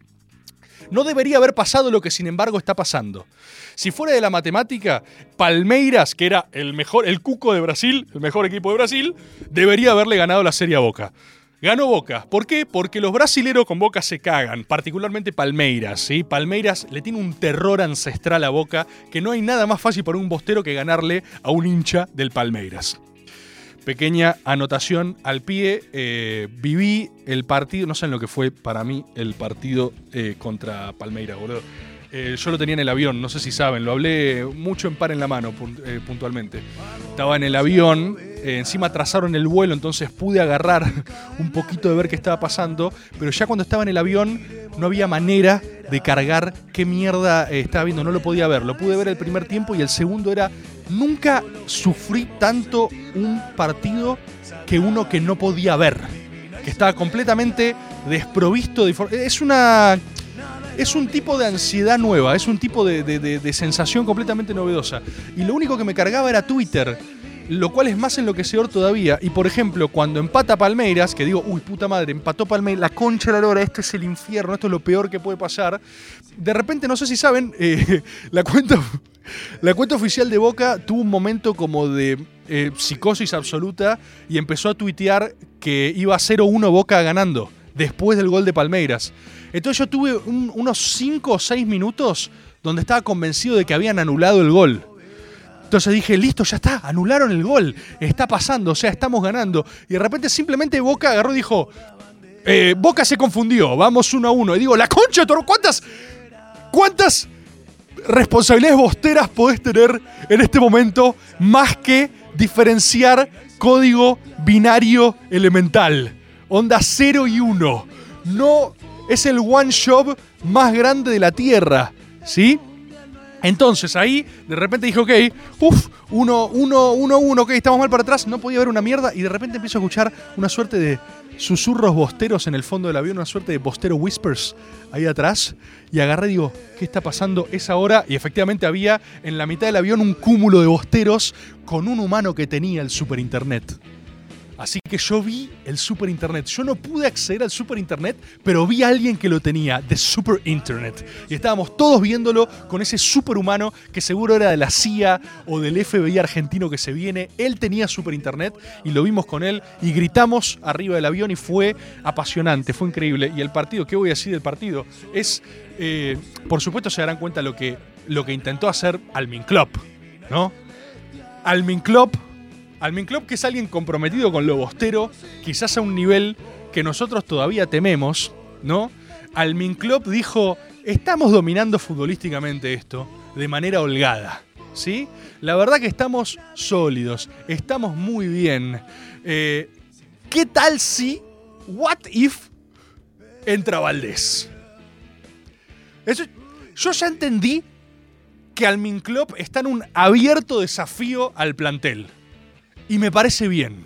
No debería haber pasado lo que sin embargo está pasando. Si fuera de la matemática, Palmeiras, que era el mejor, el cuco de Brasil, el mejor equipo de Brasil, debería haberle ganado la Serie a Boca. Ganó Boca. ¿Por qué? Porque los brasileros con Boca se cagan, particularmente Palmeiras. ¿sí? Palmeiras le tiene un terror ancestral a Boca que no hay nada más fácil para un bostero que ganarle a un hincha del Palmeiras. Pequeña anotación al pie. eh, viví el partido, no sé en lo que fue para mí el partido eh, contra Palmeiras, boludo. Eh, yo lo tenía en el avión, no sé si saben, lo hablé mucho en par en la mano pun- puntualmente. Estaba en el avión, encima trazaron el vuelo, entonces pude agarrar [LAUGHS] un poquito de ver qué estaba pasando, pero ya cuando estaba en el avión no había manera de cargar qué mierda estaba viendo, no lo podía ver. Lo pude ver el primer tiempo y el segundo era, nunca sufrí tanto un partido que uno que no podía ver, que estaba completamente desprovisto de... Es una es un tipo de ansiedad nueva, es un tipo de, de- de- de sensación completamente novedosa. Y lo único que me cargaba era Twitter, lo cual es más enloquecedor todavía. Y por ejemplo, cuando empata Palmeiras, que digo, uy, puta madre, empató Palmeiras, la concha de la lora, esto es el infierno, esto es lo peor que puede pasar. De repente, no sé si saben, eh, [LAUGHS] la cuenta. La cuenta oficial de Boca tuvo un momento como de eh, psicosis absoluta y empezó a tuitear que iba 0-1 Boca ganando después del gol de Palmeiras. Entonces yo tuve un- unos 5 o 6 minutos donde estaba convencido de que habían anulado el gol. Entonces dije, listo, ya está, anularon el gol, está pasando, o sea, estamos ganando. Y de repente simplemente Boca agarró y dijo, eh, Boca se confundió, vamos uno a uno. Y digo, la concha ¿cuántas, cuántas responsabilidades bosteras podés tener en este momento más que diferenciar código binario elemental? Onda 0 y 1. No es el one shop más grande de la Tierra, ¿sí? Entonces ahí de repente dije, ok, uff, 1, 1, 1, 1, ok, estamos mal para atrás, no podía ver una mierda y de repente empiezo a escuchar una suerte de susurros bosteros en el fondo del avión, una suerte de bostero whispers ahí atrás y agarré y digo, ¿qué está pasando? Es ahora y efectivamente había en la mitad del avión un cúmulo de bosteros con un humano que tenía el super internet. Así que yo vi el Super Internet. Yo no pude acceder al Super Internet, pero vi a alguien que lo tenía, de Super Internet. Y estábamos todos viéndolo con ese superhumano que seguro era de la CIA o del FBI argentino que se viene. Él tenía Super Internet y lo vimos con él y gritamos arriba del avión y fue apasionante, fue increíble. Y el partido, ¿qué voy a decir del partido? Es, eh, por supuesto se darán cuenta lo que, lo que intentó hacer Almin Klopp, ¿no? Almin Klopp Almin Klopp, que es alguien comprometido con lo bostero, quizás a un nivel que nosotros todavía tememos, ¿no? Almin Klopp dijo, estamos dominando futbolísticamente esto de manera holgada, ¿sí? La verdad que estamos sólidos, estamos muy bien. Eh, ¿Qué tal si, what if, entra Valdés? Yo ya entendí que Almin Klopp está en un abierto desafío al plantel. Y me parece bien.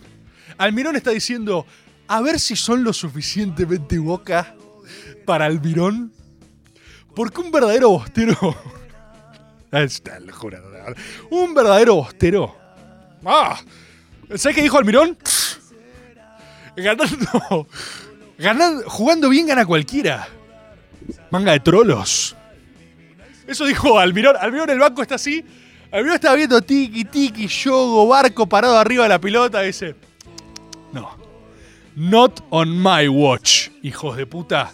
Almirón está diciendo, a ver si son lo suficientemente boca para Almirón. Porque un verdadero bostero... [LAUGHS] Está el jurado. Un verdadero bostero... ¡Ah! ¿Sabes qué dijo Almirón? Ganando... ganando jugando bien gana cualquiera. Manga de trolos. Eso dijo Almirón. Almirón el banco está así. Almirón estaba viendo tiki, tiki, yogo, barco parado arriba de la pilota. Dice: No. Not on my watch, hijos de puta.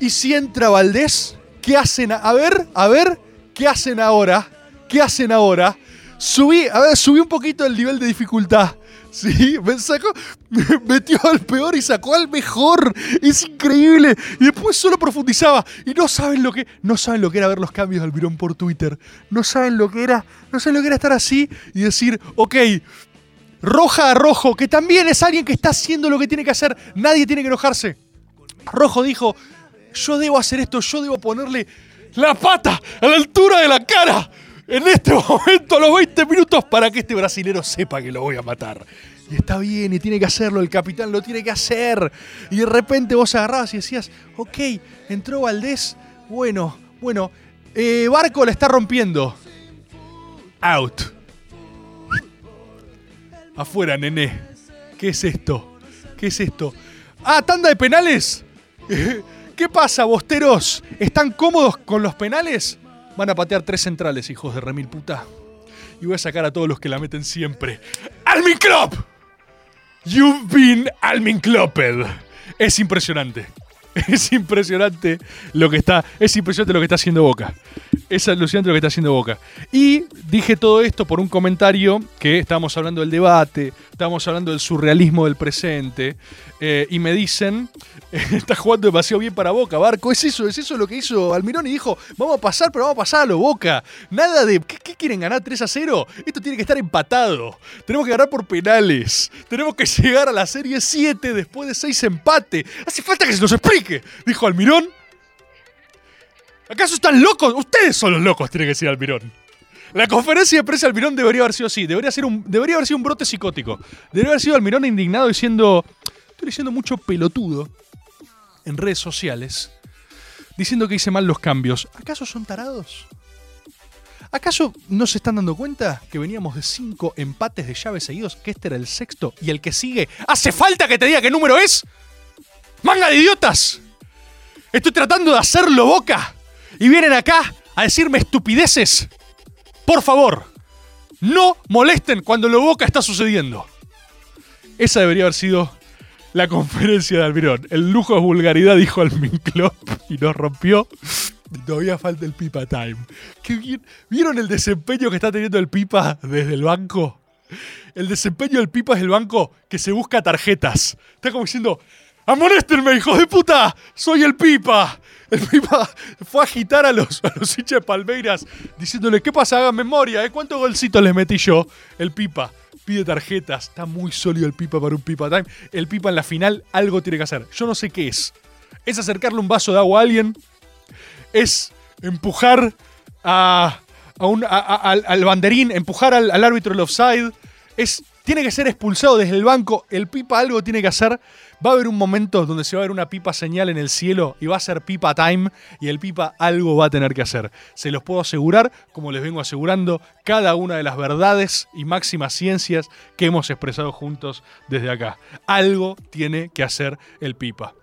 ¿Y si entra Valdés? ¿Qué hacen? A ver, a ver, ¿qué hacen ahora? ¿Qué hacen ahora? Subí, a ver, subí un poquito el nivel de dificultad. Sí, me sacó, me [LAUGHS] metió al peor y sacó al mejor. Es increíble. Y después solo profundizaba. Y no saben lo que, no saben lo que era ver los cambios de Almirón por Twitter. No saben lo que era, no saben lo que era estar así y decir, ok, roja a rojo, que también es alguien que está haciendo lo que tiene que hacer. Nadie tiene que enojarse. Rojo dijo, yo debo hacer esto, yo debo ponerle la pata a la altura de la cara en este [LAUGHS] momento los 20 minutos para que este brasilero sepa que lo voy a matar. Y está bien, y tiene que hacerlo, el capitán lo tiene que hacer. Y de repente vos agarrabas y decías, ok, entró Valdés, bueno, bueno, eh, Barco la está rompiendo. Out. Afuera, nené. ¿Qué es esto? ¿Qué es esto? Ah, tanda de penales. [LAUGHS] ¿Qué pasa, bosteros? ¿Están cómodos con los penales? Van a patear tres centrales, hijos de remil puta. Y voy a sacar a todos los que la meten siempre. ¡Almin Klopp! You've been Almin Klopped. Es impresionante. [LAUGHS] Es impresionante lo que está. Es impresionante lo que está haciendo Boca. Es alucinante lo que está haciendo Boca. Y dije todo esto por un comentario que estábamos hablando del debate, estábamos hablando del surrealismo del presente. eh, y me dicen, [LAUGHS] está jugando demasiado bien para Boca, Barco. Es eso, es eso lo que hizo Almirón y dijo, vamos a pasar, pero vamos a pasar a lo Boca. Nada de, ¿qué, quieren ganar 3 a 0? Esto tiene que estar empatado. Tenemos que ganar por penales. Tenemos que [LAUGHS] llegar a la serie 7 después de 6 empates. Hace falta que se nos explique, dijo Almirón. ¿Acaso están locos? Ustedes son los locos, tiene que decir Almirón. La conferencia de prensa de Almirón debería haber sido así. Debería, debería haber sido un brote psicótico. Debería haber sido Almirón indignado diciendo. Estoy leyendo mucho pelotudo en redes sociales. Diciendo que hice mal los cambios. ¿Acaso son tarados? ¿Acaso no se están dando cuenta que veníamos de cinco empates de llaves seguidos? Que este era el sexto y el que sigue. ¿Hace falta que te diga qué número es? ¡Manga de idiotas! Estoy tratando de hacerlo boca. Y vienen acá a decirme estupideces. Por favor, no molesten cuando lo boca está sucediendo. Esa debería haber sido la conferencia de Almirón. El lujo es vulgaridad, dijo Almin Klopp y nos rompió. Todavía falta el Pipa Time. ¿Vieron el desempeño que está teniendo el Pipa desde el banco? El desempeño del Pipa es el banco que se busca tarjetas. Está como diciendo, ¡Amonéstenme, hijos de puta! ¡Soy el Pipa! El Pipa fue a agitar a los, a los hinchas de Palmeiras diciéndole, ¿qué pasa? Hagan memoria, ¿eh? ¿Cuántos golcitos les metí yo? El Pipa pide tarjetas. Está muy sólido el Pipa para un Pipa Time. El Pipa en la final algo tiene que hacer. Yo no sé qué es. ¿Es acercarle un vaso de agua a alguien? ¿Es empujar a, a un- al, al banderín, empujar al, al árbitro del offside? Es, tiene que ser expulsado desde el banco. El Pipa algo tiene que hacer. Va a haber un momento donde se va a ver una pipa señal en el cielo y va a ser pipa time y el pipa algo va a tener que hacer. Se los puedo asegurar, como les vengo asegurando, cada una de las verdades y máximas ciencias que hemos expresado juntos desde acá. Algo tiene que hacer el pipa.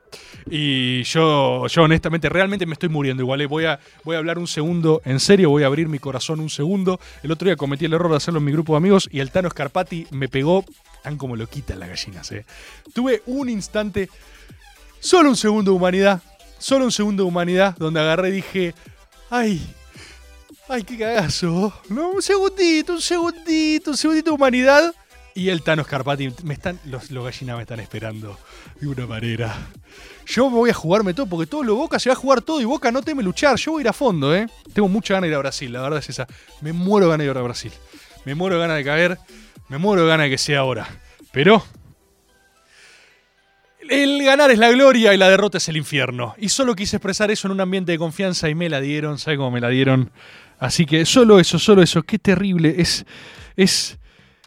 Y yo, yo honestamente, realmente me estoy muriendo. Igual eh, voy a, voy a hablar un segundo, en serio, voy a abrir mi corazón un segundo. El otro día cometí el error de hacerlo en mi grupo de amigos y el Tano Scarpati me pegó tan como lo quitan las gallinas. eh. Tuve un instante, solo un segundo de humanidad, solo un segundo de humanidad, donde agarré y dije, ay, ay, qué cagazo. No, un segundito, un segundito, un segundito de humanidad. Y el Tano Scarpati, me están, los, los gallinas me están esperando de una manera. Yo voy a jugarme todo, porque todo lo Boca se va a jugar todo y Boca no teme luchar. Yo voy a ir a fondo, ¿eh? Tengo mucha ganas de ir a Brasil, la verdad es esa. Me muero de ganas de ir a Brasil. Me muero de ganas de caer. Me muero de ganas de que sea ahora. Pero. El ganar es la gloria y la derrota es el infierno. Y solo quise expresar eso en un ambiente de confianza y me la dieron. ¿Sabe cómo me la dieron? Así que solo eso, solo eso. Qué terrible. Es. Es.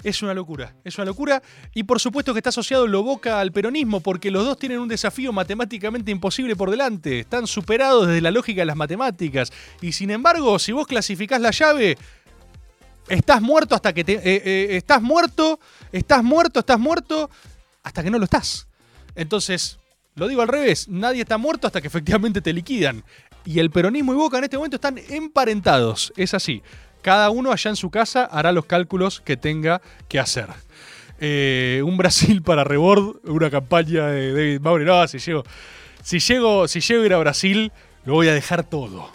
Es una locura, es una locura. Y por supuesto que está asociado lo Boca al peronismo, porque los dos tienen un desafío matemáticamente imposible por delante. Están superados desde la lógica de las matemáticas. Y sin embargo, si vos clasificás la llave, estás muerto hasta que te. eh, eh, estás muerto, estás muerto, estás muerto, hasta que no lo estás. Entonces, lo digo al revés, nadie está muerto hasta que efectivamente te liquidan. Y el peronismo y Boca en este momento están emparentados. Es así. Cada uno allá en su casa hará los cálculos que tenga que hacer. Eh, un Brasil [LAUGHS] para Rebord, una campaña de David Maure. No, si llego, si llego, si llego a ir a Brasil, lo voy a dejar todo.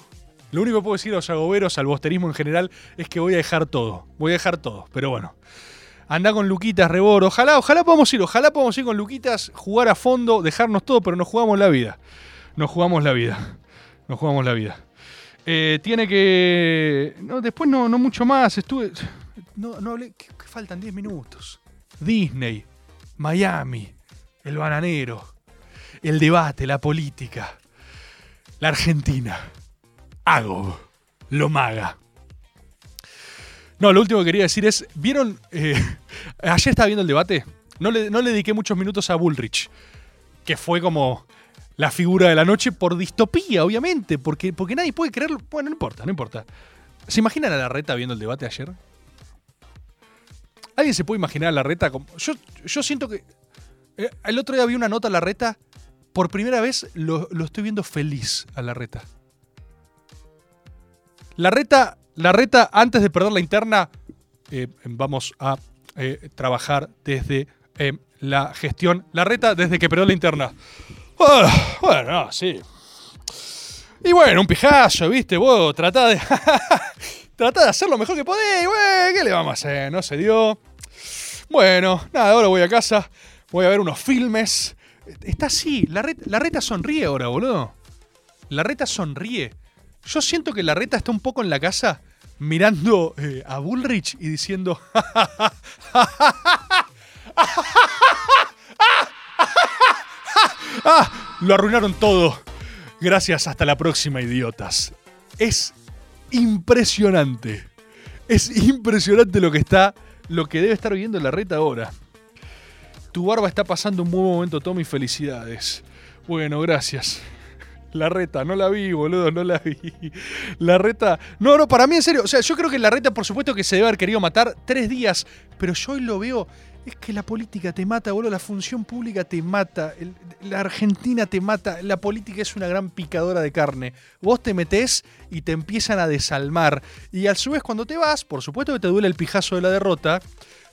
Lo único que puedo decir a los agoberos, al bosterismo en general, es que voy a dejar todo. Voy a dejar todo. Pero bueno. Anda con Luquitas, Rebor. Ojalá, ojalá podamos ir. Ojalá podamos ir con Luquitas, jugar a fondo, dejarnos todo, pero nos jugamos la vida. Nos jugamos la vida. Nos jugamos la vida. Eh, tiene que. No, después no, no mucho más. Estuve. No, no hablé. ¿Qué, qué faltan 10 minutos. Disney, Miami, el bananero, el debate, la política, la Argentina, Ago, Lomaga. No, lo último que quería decir es, ¿vieron? eh, [LAUGHS] ayer estaba viendo el debate. No le, no le dediqué muchos minutos a Bullrich, que fue como la figura de la noche por distopía, obviamente, porque, porque nadie puede creerlo. Bueno, no importa, no importa. ¿Se imaginan a la reta viendo el debate ayer? ¿Alguien se puede imaginar a la reta? como- Yo, yo siento que. eh, el otro día vi una nota a la reta. Por primera vez lo, lo estoy viendo feliz a la reta. La reta, la reta, antes de perder la interna, eh, vamos a eh, trabajar desde eh, la gestión. La reta desde que perdió la interna. Ah, bueno, no, sí. Y bueno, un pijazo, ¿viste? Vos tratá de. [LAUGHS] tratá de hacer lo mejor que podés. Güey, ¿qué le vamos a hacer? No se dio. Bueno, nada, ahora voy a casa. Voy a ver unos filmes. Está así. La reta, la reta sonríe ahora, boludo. La reta sonríe. Yo siento que la reta está un poco en la casa mirando eh, a Bullrich y diciendo. ¡Ah! Lo arruinaron todo. Gracias, hasta la próxima, idiotas. Es impresionante. Es impresionante lo que está, lo que debe estar viendo la reta ahora. Tu barba está pasando un buen momento, Tommy. Felicidades. Bueno, gracias. La reta, no la vi, boludo, no la vi. La reta. No, no, para mí en serio. O sea, yo creo que la reta, por supuesto, que se debe haber querido matar tres días. Pero yo hoy lo veo. Es que la política te mata, boludo. La función pública te mata. la Argentina te mata. La política es una gran picadora de carne. Vos te metés y te empiezan a desalmar. Y a su vez, cuando te vas, por supuesto que te duele el pijazo de la derrota.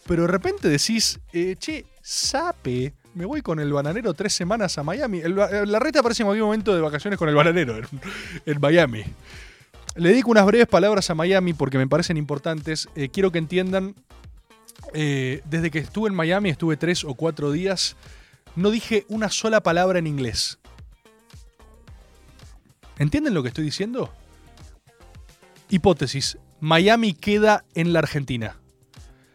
Pero de repente decís, eh, che, sape, me voy con el bananero tres semanas a Miami. Eh, la reta aparece en cualquier momento de vacaciones con el bananero en, en Miami. Le dedico unas breves palabras a Miami porque me parecen importantes. Eh, quiero que entiendan, eh, desde que estuve en Miami, estuve tres o cuatro días, no dije una sola palabra en inglés. ¿Entienden lo que estoy diciendo? Hipótesis. Miami queda en la Argentina.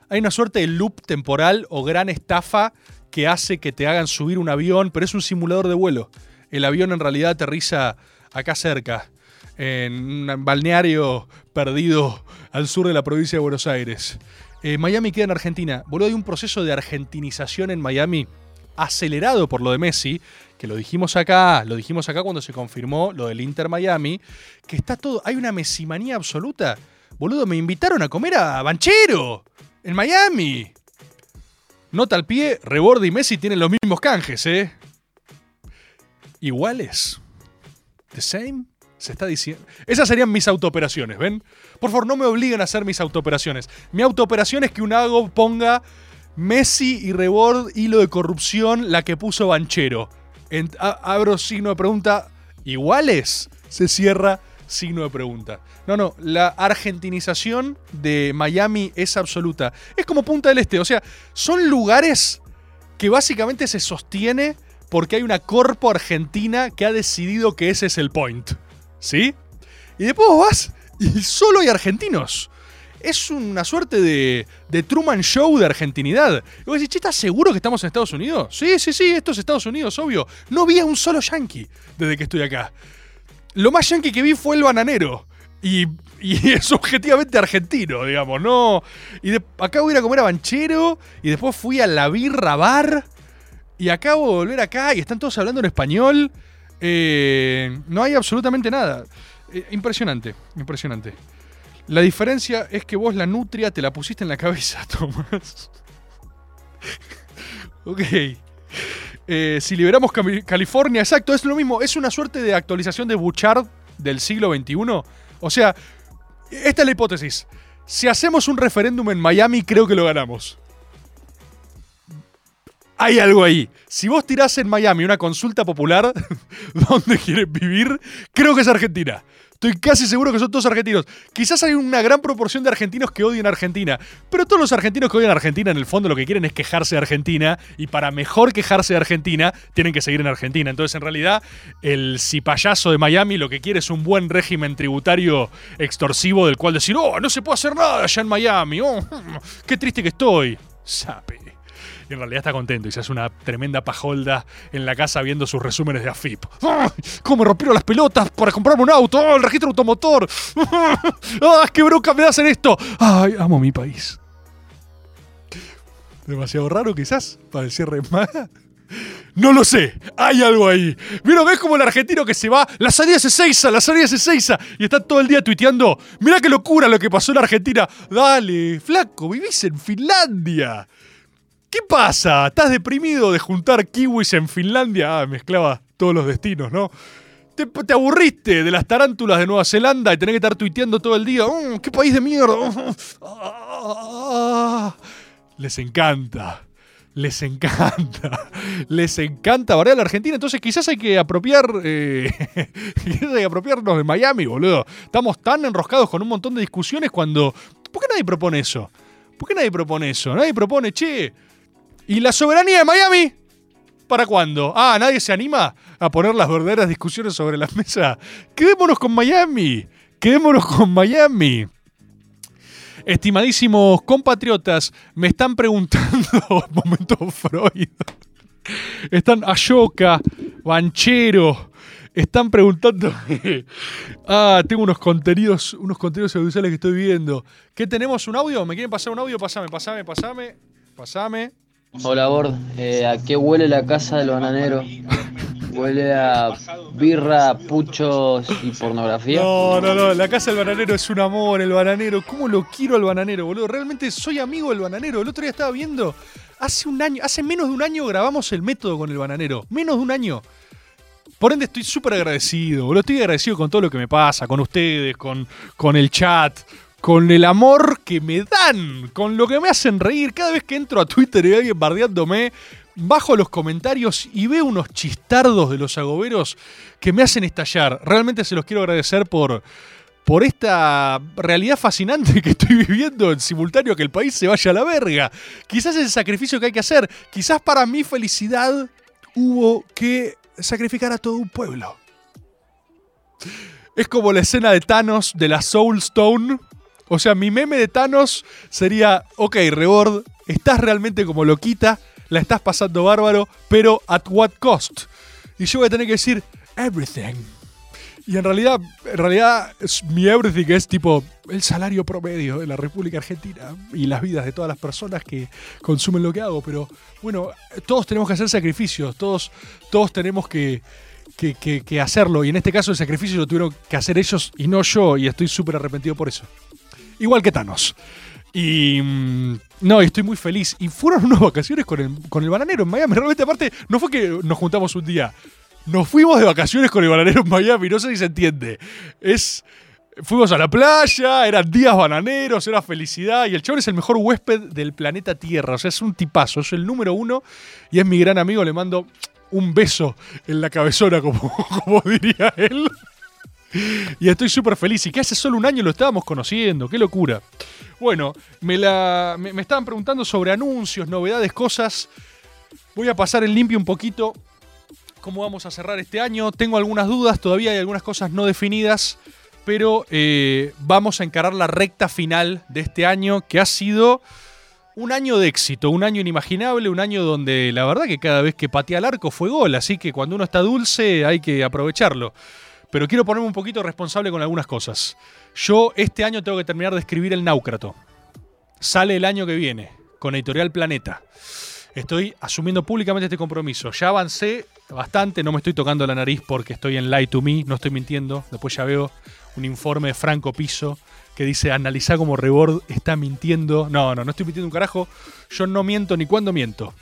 Hay una suerte de loop temporal o gran estafa que hace que te hagan subir un avión, pero es un simulador de vuelo. El avión en realidad aterriza acá cerca, en un balneario perdido al sur de la provincia de Buenos Aires. Eh, Miami queda en Argentina. Boludo, hay un proceso de argentinización en Miami acelerado por lo de Messi, que lo dijimos acá, lo dijimos acá cuando se confirmó lo del Inter Miami, que está todo, hay una mesimanía absoluta. Boludo, me invitaron a comer a Banchero en Miami. Nota al pie, Reborde y Messi tienen los mismos canjes, ¿eh? Iguales. The same. Se está diciendo. Esas serían mis autooperaciones, ¿ven? Por favor, no me obliguen a hacer mis autooperaciones. Mi autooperación es que un hago ponga Messi y Rebord, hilo de corrupción, la que puso Banchero. En- abro signo de pregunta. ¿Iguales? Se cierra signo de pregunta. No, no, la argentinización de Miami es absoluta. Es como Punta del Este, o sea, son lugares que básicamente se sostiene porque hay una corpo argentina que ha decidido que ese es el point. ¿Sí? Y después vas y solo hay argentinos. Es una suerte de, de Truman Show de argentinidad. Y vos decís, ¿estás seguro que estamos en Estados Unidos? Sí, sí, sí, esto es Estados Unidos, obvio. No vi a un solo yankee desde que estoy acá. Lo más yankee que vi fue el bananero. Y, [LAUGHS] es objetivamente argentino, digamos, ¿no? Y de- acabo de ir a comer a Banchero. Y después fui a la birra bar. Y acabo de volver acá y están todos hablando en español. Eh, no hay absolutamente nada. Eh, impresionante, impresionante. La diferencia es que vos la nutria te la pusiste en la cabeza, [LAUGHS] Tomás. ok. Eh, si liberamos California, exacto, es lo mismo. Es una suerte de actualización de Bouchard del siglo XXI. O sea, esta es la hipótesis. Si hacemos un referéndum en Miami, creo que lo ganamos. Hay algo ahí. Si vos tirás en Miami una consulta popular [LAUGHS] donde quieren vivir, creo que es Argentina. Estoy casi seguro que son todos argentinos. Quizás hay una gran proporción de argentinos que odian a Argentina, pero todos los argentinos que odian a Argentina en el fondo lo que quieren es quejarse de Argentina y para mejor quejarse de Argentina tienen que seguir en Argentina. Entonces en realidad el cipayazo de Miami lo que quiere es un buen régimen tributario extorsivo del cual decir, oh, no se puede hacer nada allá en Miami, oh, qué triste que estoy. Sape. Y en realidad está contento y se hace una tremenda pajolda en la casa viendo sus resúmenes de AFIP. ¡Ay! ¿Cómo me rompieron las pelotas para comprarme un auto? ¡Oh, el registro automotor! ¡Ah, qué bronca me da hacer esto! ¡Ay, amo mi país! Demasiado raro quizás para el cierre más. No lo sé, hay algo ahí. ¿Vieron que es como el argentino que se va? La salida es Ezeiza, la salida es Ezeiza. Y está todo el día tuiteando. Mirá qué locura lo que pasó en Argentina. Dale, flaco, vivís en Finlandia. ¿Qué pasa? ¿Estás deprimido de juntar kiwis en Finlandia? Ah, mezclaba todos los destinos, ¿no? Te, te aburriste de las tarántulas de Nueva Zelanda y tenés que estar tuiteando todo el día. "Mm, ¡Qué país de mierda! [LAUGHS] Ah, les encanta. Les encanta. [LAUGHS] Les encanta bardear a la Argentina. Entonces quizás hay que apropiar. eh, [LAUGHS] quizás hay que apropiarnos de Miami, boludo. Estamos tan enroscados con un montón de discusiones cuando. ¿Por qué nadie propone eso? ¿Por qué nadie propone eso? Nadie propone, che. ¿Y la soberanía de Miami? ¿Para cuándo? Ah, nadie se anima a poner las verdaderas discusiones sobre la mesa. Quedémonos con Miami. Quedémonos con Miami. Estimadísimos compatriotas, me están preguntando, [LAUGHS] momento Freud, están Ashoka, Banchero, están preguntando, [LAUGHS] ah, tengo unos contenidos, unos contenidos audiovisuales que estoy viendo. ¿Qué tenemos? ¿Un audio? ¿Me quieren pasar un audio? Pasame, pasame, pasame, pasame. Hola Bord, Eh, ¿a qué huele la casa del bananero? ¿Huele a birra, puchos y pornografía? No, no, no, la casa del bananero es un amor, el bananero. ¿Cómo lo quiero al bananero, boludo? Realmente soy amigo del bananero. El otro día estaba viendo, hace un año, hace menos de un año grabamos el método con el bananero. Menos de un año. Por ende estoy súper agradecido, boludo. Estoy agradecido con todo lo que me pasa, con ustedes, con, con el chat, con el amor que me dan, con lo que me hacen reír. Cada vez que entro a Twitter y alguien bardeándome, bajo los comentarios y veo unos chistardos de los agoberos que me hacen estallar. Realmente se los quiero agradecer por, por esta realidad fascinante [LAUGHS] que estoy viviendo en simultáneo que el país se vaya a la verga. Quizás es el sacrificio que hay que hacer. Quizás para mi felicidad hubo que sacrificar a todo un pueblo. Es como la escena de Thanos de la Soul Stone. O sea, mi meme de Thanos sería, ok, Rebord, estás realmente como loquita, la estás pasando bárbaro, pero at what cost? Y yo voy a tener que decir, everything. Y en realidad, en realidad, mi everything es tipo el salario promedio de la República Argentina y las vidas de todas las personas que consumen lo que hago. Pero bueno, todos tenemos que hacer sacrificios, todos, todos tenemos que, que, que- que hacerlo. Y en este caso el sacrificio lo tuvieron que hacer ellos y no yo. Y estoy súper arrepentido por eso. Igual que Thanos. Y mm, no, estoy muy feliz. Y fueron [LAUGHS] unas vacaciones con el, con el bananero en Miami. Realmente, aparte, no fue que nos juntamos un día. Nos fuimos de vacaciones con el bananero en Miami. No sé si se entiende. Es. Fuimos a la playa, eran días bananeros, era felicidad. Y el chabón es el mejor huésped del planeta Tierra. O sea, es un tipazo. Es el número uno y es mi gran amigo. Le mando un beso en la cabezona, como [LAUGHS] diría él. [LAUGHS] Y estoy súper feliz. Y que hace solo un año lo estábamos conociendo. Qué locura. Bueno, me, la, me, estaban preguntando sobre anuncios, novedades, cosas. Voy a pasar en limpio un poquito cómo vamos a cerrar este año. Tengo algunas dudas, todavía hay algunas cosas no definidas. Pero eh, vamos a encarar la recta final de este año que ha sido un año de éxito, un año inimaginable, un año donde la verdad que cada vez que patea el arco fue gol, así que cuando uno está dulce hay que aprovecharlo. Pero quiero ponerme un poquito responsable con algunas cosas. Yo este año tengo que terminar de escribir El Náucrato. Sale el año que viene, con Editorial Planeta. Estoy asumiendo públicamente este compromiso. Ya avancé bastante, no me estoy tocando la nariz porque estoy en Lie to Me, no estoy mintiendo. Después ya veo un informe de Franco Piso que dice analizá como Rebord está mintiendo. No, no, no estoy mintiendo un carajo. Yo no miento ni cuando miento.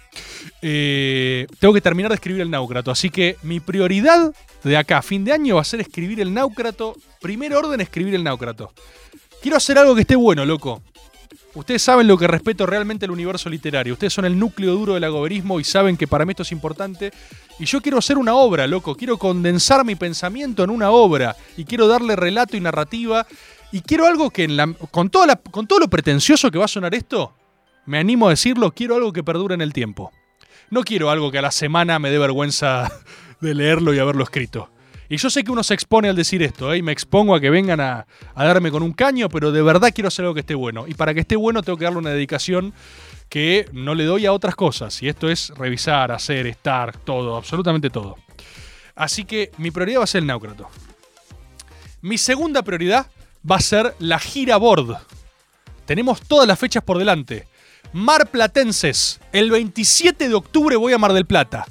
Eh, tengo que terminar de escribir el Náucrato, así que mi prioridad de acá fin de año va a ser escribir el Náucrato. Primer orden, escribir el Náucrato. Quiero hacer algo que esté bueno, loco. Ustedes saben lo que respeto realmente el universo literario. Ustedes son el núcleo duro del agoberismo y saben que para mí esto es importante. Y yo quiero hacer una obra, loco. Quiero condensar mi pensamiento en una obra. Y quiero darle relato y narrativa. Y quiero algo que, con, toda con todo lo pretencioso que va a sonar esto, me animo a decirlo, quiero algo que perdure en el tiempo. No quiero algo que a la semana me dé vergüenza [LAUGHS] de leerlo y haberlo escrito. Y yo sé que uno se expone al decir esto, ¿eh? y me expongo a que vengan a, a darme con un caño, pero de verdad quiero hacer algo que esté bueno. Y para que esté bueno tengo que darle una dedicación que no le doy a otras cosas. Y esto es revisar, hacer, estar, todo, absolutamente todo. Así que mi prioridad va a ser el Náucrato. Mi segunda prioridad va a ser la gira board. Tenemos todas las fechas por delante. Mar Platenses. El 27 de octubre voy a Mar del Plata.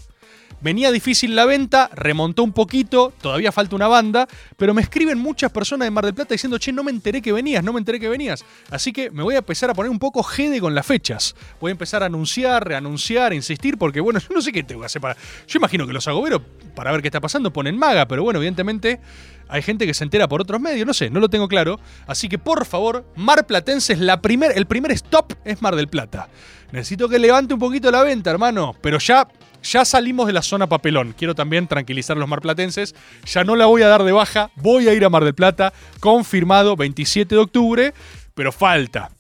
Venía difícil la venta, remontó un poquito, todavía falta una banda, pero me escriben muchas personas de Mar del Plata diciendo, che, no me enteré que venías, no me enteré que venías. Así que me voy a empezar a poner un poco jede con las fechas. Voy a empezar a anunciar, reanunciar, insistir, porque bueno, yo [LAUGHS] no sé qué tengo que hacer para... Yo imagino que los agoberos, para ver qué está pasando, ponen maga, pero bueno, evidentemente hay gente que se entera por otros medios, no sé, no lo tengo claro. Así que por favor, Mar Platense la primer, el primer stop es Mar del Plata. Necesito que levante un poquito la venta, hermano, pero ya ya salimos de la zona papelón. Quiero también tranquilizar a los marplatenses. Ya no la voy a dar de baja. Voy a ir a Mar del Plata. Confirmado 27 de octubre. Pero falta.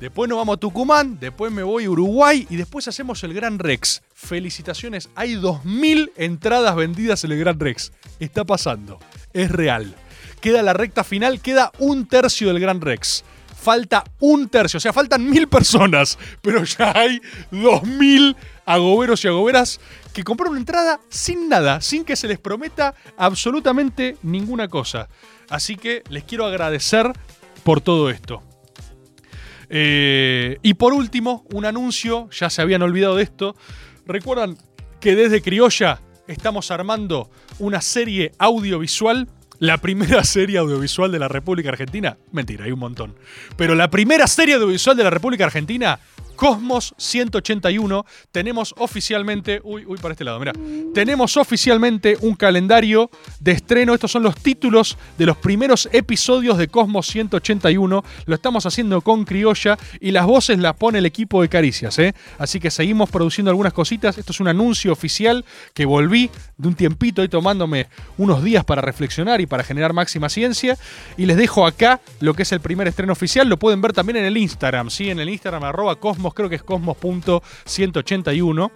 Después nos vamos a Tucumán. Después me voy a Uruguay. Y después hacemos el Gran Rex. Felicitaciones. Hay 2.000 entradas vendidas en el Gran Rex. Está pasando. Es real. Queda la recta final. Queda un tercio del Gran Rex falta un tercio, o sea, faltan mil personas, pero ya hay dos mil agoberos y agoberas que compraron entrada sin nada, sin que se les prometa absolutamente ninguna cosa. Así que les quiero agradecer por todo esto. Eh, y por último, un anuncio, ya se habían olvidado de esto. Recuerdan que desde Criolla estamos armando una serie audiovisual la primera [LAUGHS] serie audiovisual de la República Argentina, mentira, hay un montón. Pero la primera serie audiovisual de la República Argentina Cosmos 181, tenemos oficialmente, uy, uy, para este lado, mira, tenemos oficialmente un calendario de estreno. Estos son los títulos de los primeros episodios de Cosmos 181. Lo estamos haciendo con Criolla y las voces las pone el equipo de Caricias, ¿eh? Así que seguimos produciendo algunas cositas. Esto es un anuncio oficial que volví de un tiempito y tomándome unos días para reflexionar y para generar máxima ciencia. Y les dejo acá lo que es el primer estreno oficial. Lo pueden ver también en el Instagram, ¿sí? En el Instagram arroba Cosmos creo que es cosmos.181.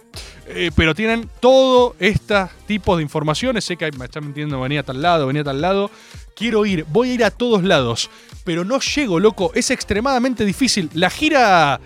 Eh, pero tienen todo este tipo de informaciones. Sé que me están mintiendo, venía a tal lado, venía a tal lado. Quiero ir, voy a ir a todos lados. Pero no llego, loco. Es extremadamente difícil. La gira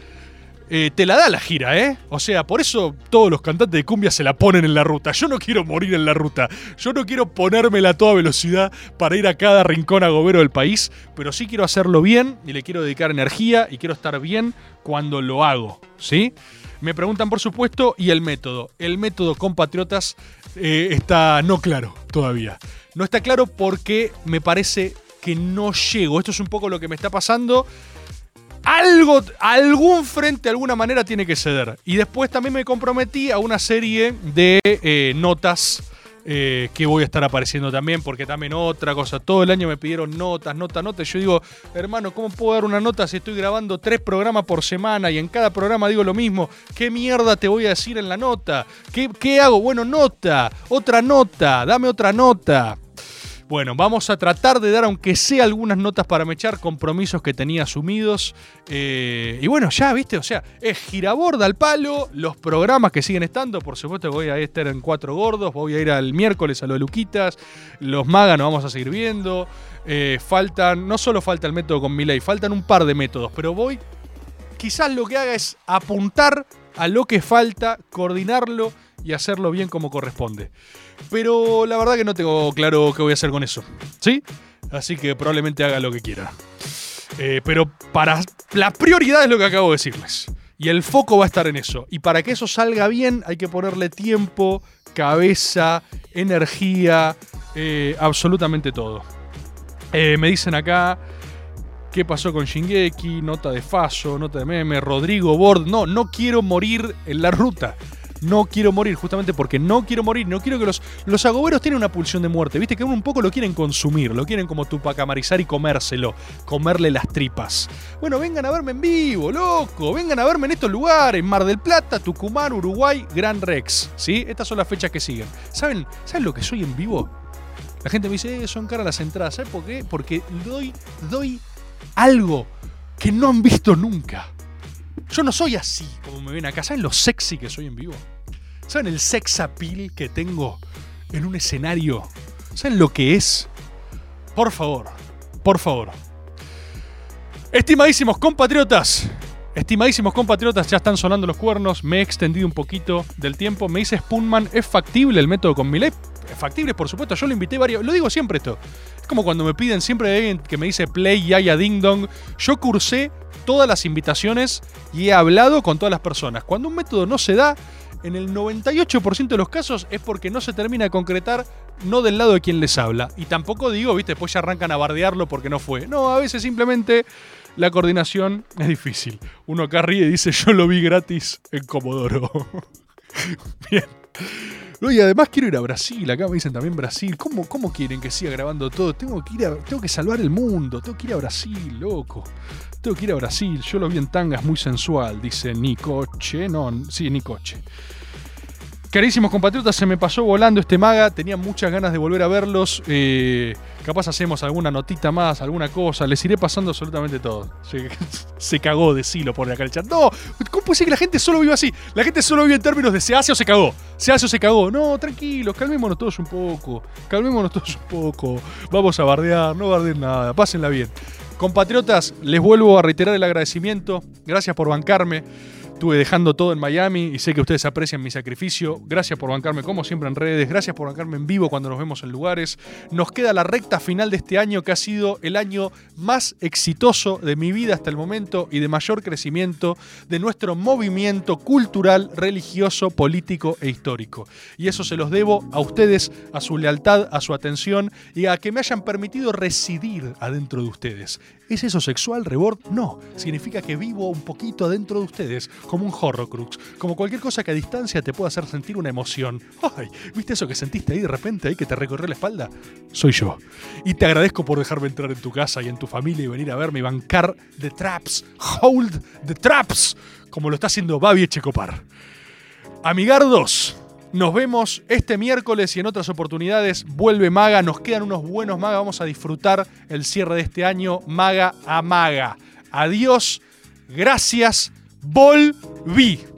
eh, te la da la gira, ¿eh? O sea, por eso todos los cantantes de cumbia se la ponen en la ruta. Yo no quiero morir en la ruta. Yo no quiero ponérmela a toda velocidad para ir a cada rincón agobero del país, pero sí quiero hacerlo bien y le quiero dedicar energía y quiero estar bien cuando lo hago, ¿sí? Me preguntan, por supuesto, y el método. El método, compatriotas, eh, está no claro todavía. No está claro porque me parece que no llego. Esto es un poco lo que me está pasando algo, algún frente, alguna manera tiene que ceder. Y después también me comprometí a una serie de eh, notas eh, que voy a estar apareciendo también, porque también otra cosa, todo el año me pidieron notas, notas, notas. Yo digo, hermano, ¿cómo puedo dar una nota si estoy grabando tres programas por semana y en cada programa digo lo mismo? ¿Qué mierda te voy a decir en la nota? ¿Qué, qué hago? Bueno, nota, otra nota, dame otra nota. Bueno, vamos a tratar de dar, aunque sea algunas notas para mechar, compromisos que tenía asumidos. Eh, y bueno, ya, viste, o sea, es giraborda al palo, los programas que siguen estando, por supuesto voy a estar en Cuatro Gordos, voy a ir al miércoles a lo de Luquitas, los Maga nos vamos a seguir viendo. Eh, faltan, no solo falta el método con Miley, faltan un par de métodos, pero voy, quizás lo que haga es apuntar a lo que falta, coordinarlo y hacerlo bien como corresponde. Pero la verdad que no tengo claro qué voy a hacer con eso. ¿Sí? Así que probablemente haga lo que quiera. Eh, pero para la prioridad es lo que acabo de decirles. Y el foco va a estar en eso. Y para que eso salga bien hay que ponerle tiempo, cabeza, energía, eh, absolutamente todo. Eh, me dicen acá, ¿qué pasó con Shingeki? Nota de Faso, nota de meme, Rodrigo Bord. No, no quiero morir en la ruta no quiero morir, justamente porque no quiero morir, no quiero que los, los agoberos tienen una pulsión de muerte, viste que un poco lo quieren consumir, lo quieren como tupacamarizar y comérselo, comerle las tripas. Bueno, vengan a verme en vivo, loco, vengan a verme en estos lugares, Mar del Plata, Tucumán, Uruguay, Gran Rex, ¿sí? Estas son las fechas que siguen. ¿Saben, ¿saben lo que soy en vivo? La gente me dice, eh, son caras las entradas, ¿sabes por qué? Porque doy, doy algo que no han visto nunca. Yo no soy así como me ven acá. ¿Saben lo sexy que soy en vivo? ¿Saben el sex appeal que tengo en un escenario? ¿Saben lo que es? Por favor, por favor. Estimadísimos compatriotas, estimadísimos compatriotas, ya están sonando los cuernos. Me he extendido un poquito del tiempo. Me dice Spoonman, ¿es factible el método con Millet? Es factible, por supuesto. Yo lo invité varios. Lo digo siempre esto. Es como cuando me piden siempre alguien que me dice Play, Yaya, Ding Dong. Yo cursé todas las invitaciones y he hablado con todas las personas. Cuando un método no se da, en el 98% de los casos es porque no se termina de concretar no del lado de quien les habla. Y tampoco digo, viste, después ya arrancan a bardearlo porque no fue. No, a veces simplemente la coordinación es difícil. Uno acá ríe y dice, yo lo vi gratis en Comodoro. [LAUGHS] Bien. No, y además quiero ir a Brasil, acá me dicen también Brasil. ¿Cómo, ¿Cómo quieren que siga grabando todo? Tengo que ir tengo que salvar el mundo, tengo que ir a Brasil, loco. Tengo que ir a Brasil, yo lo vi en tangas muy sensual, dice Nicoche. No, sí, Nicoche. Carísimos compatriotas, se me pasó volando este maga. Tenía muchas ganas de volver a verlos. Eh, capaz hacemos alguna notita más, alguna cosa. Les iré pasando absolutamente todo. Se, [LAUGHS] cagó de silo por acá el chat. No, ¿cómo puede ser que la gente solo vive así? La gente solo vive en términos de se hace o se cagó. Se hace o se cagó. No, tranquilos, calmémonos todos un poco. Calmémonos todos un poco. Vamos a bardear, no bardeen nada. Pásenla bien. Compatriotas, les vuelvo a reiterar el agradecimiento. Gracias por bancarme. Estuve dejando todo en Miami y sé que ustedes aprecian mi sacrificio. Gracias por bancarme como siempre en redes. Gracias por bancarme en vivo cuando nos vemos en lugares. Nos queda la recta final de este año que ha sido el año más exitoso de mi vida hasta el momento y de mayor crecimiento de nuestro movimiento cultural, religioso, político e histórico. Y eso se los debo a ustedes, a su lealtad, a su atención y a que me hayan permitido residir adentro de ustedes. ¿Es eso sexual, Rebord? No. Significa que vivo un poquito adentro de ustedes, como un horrocrux, como cualquier cosa que a distancia te pueda hacer sentir una emoción. Ay, ¿viste eso que sentiste ahí de repente, ahí que te recorrió la espalda? Soy yo. Y te agradezco por dejarme entrar en tu casa y en tu familia y venir a verme y bancar The Traps. Hold the Traps, como lo está haciendo Babi Echecopar. Amigardos, nos vemos este miércoles y en otras oportunidades. Vuelve Maga, nos quedan unos buenos Maga. Vamos a disfrutar el cierre de este año Maga a Maga. Adiós, gracias, volví.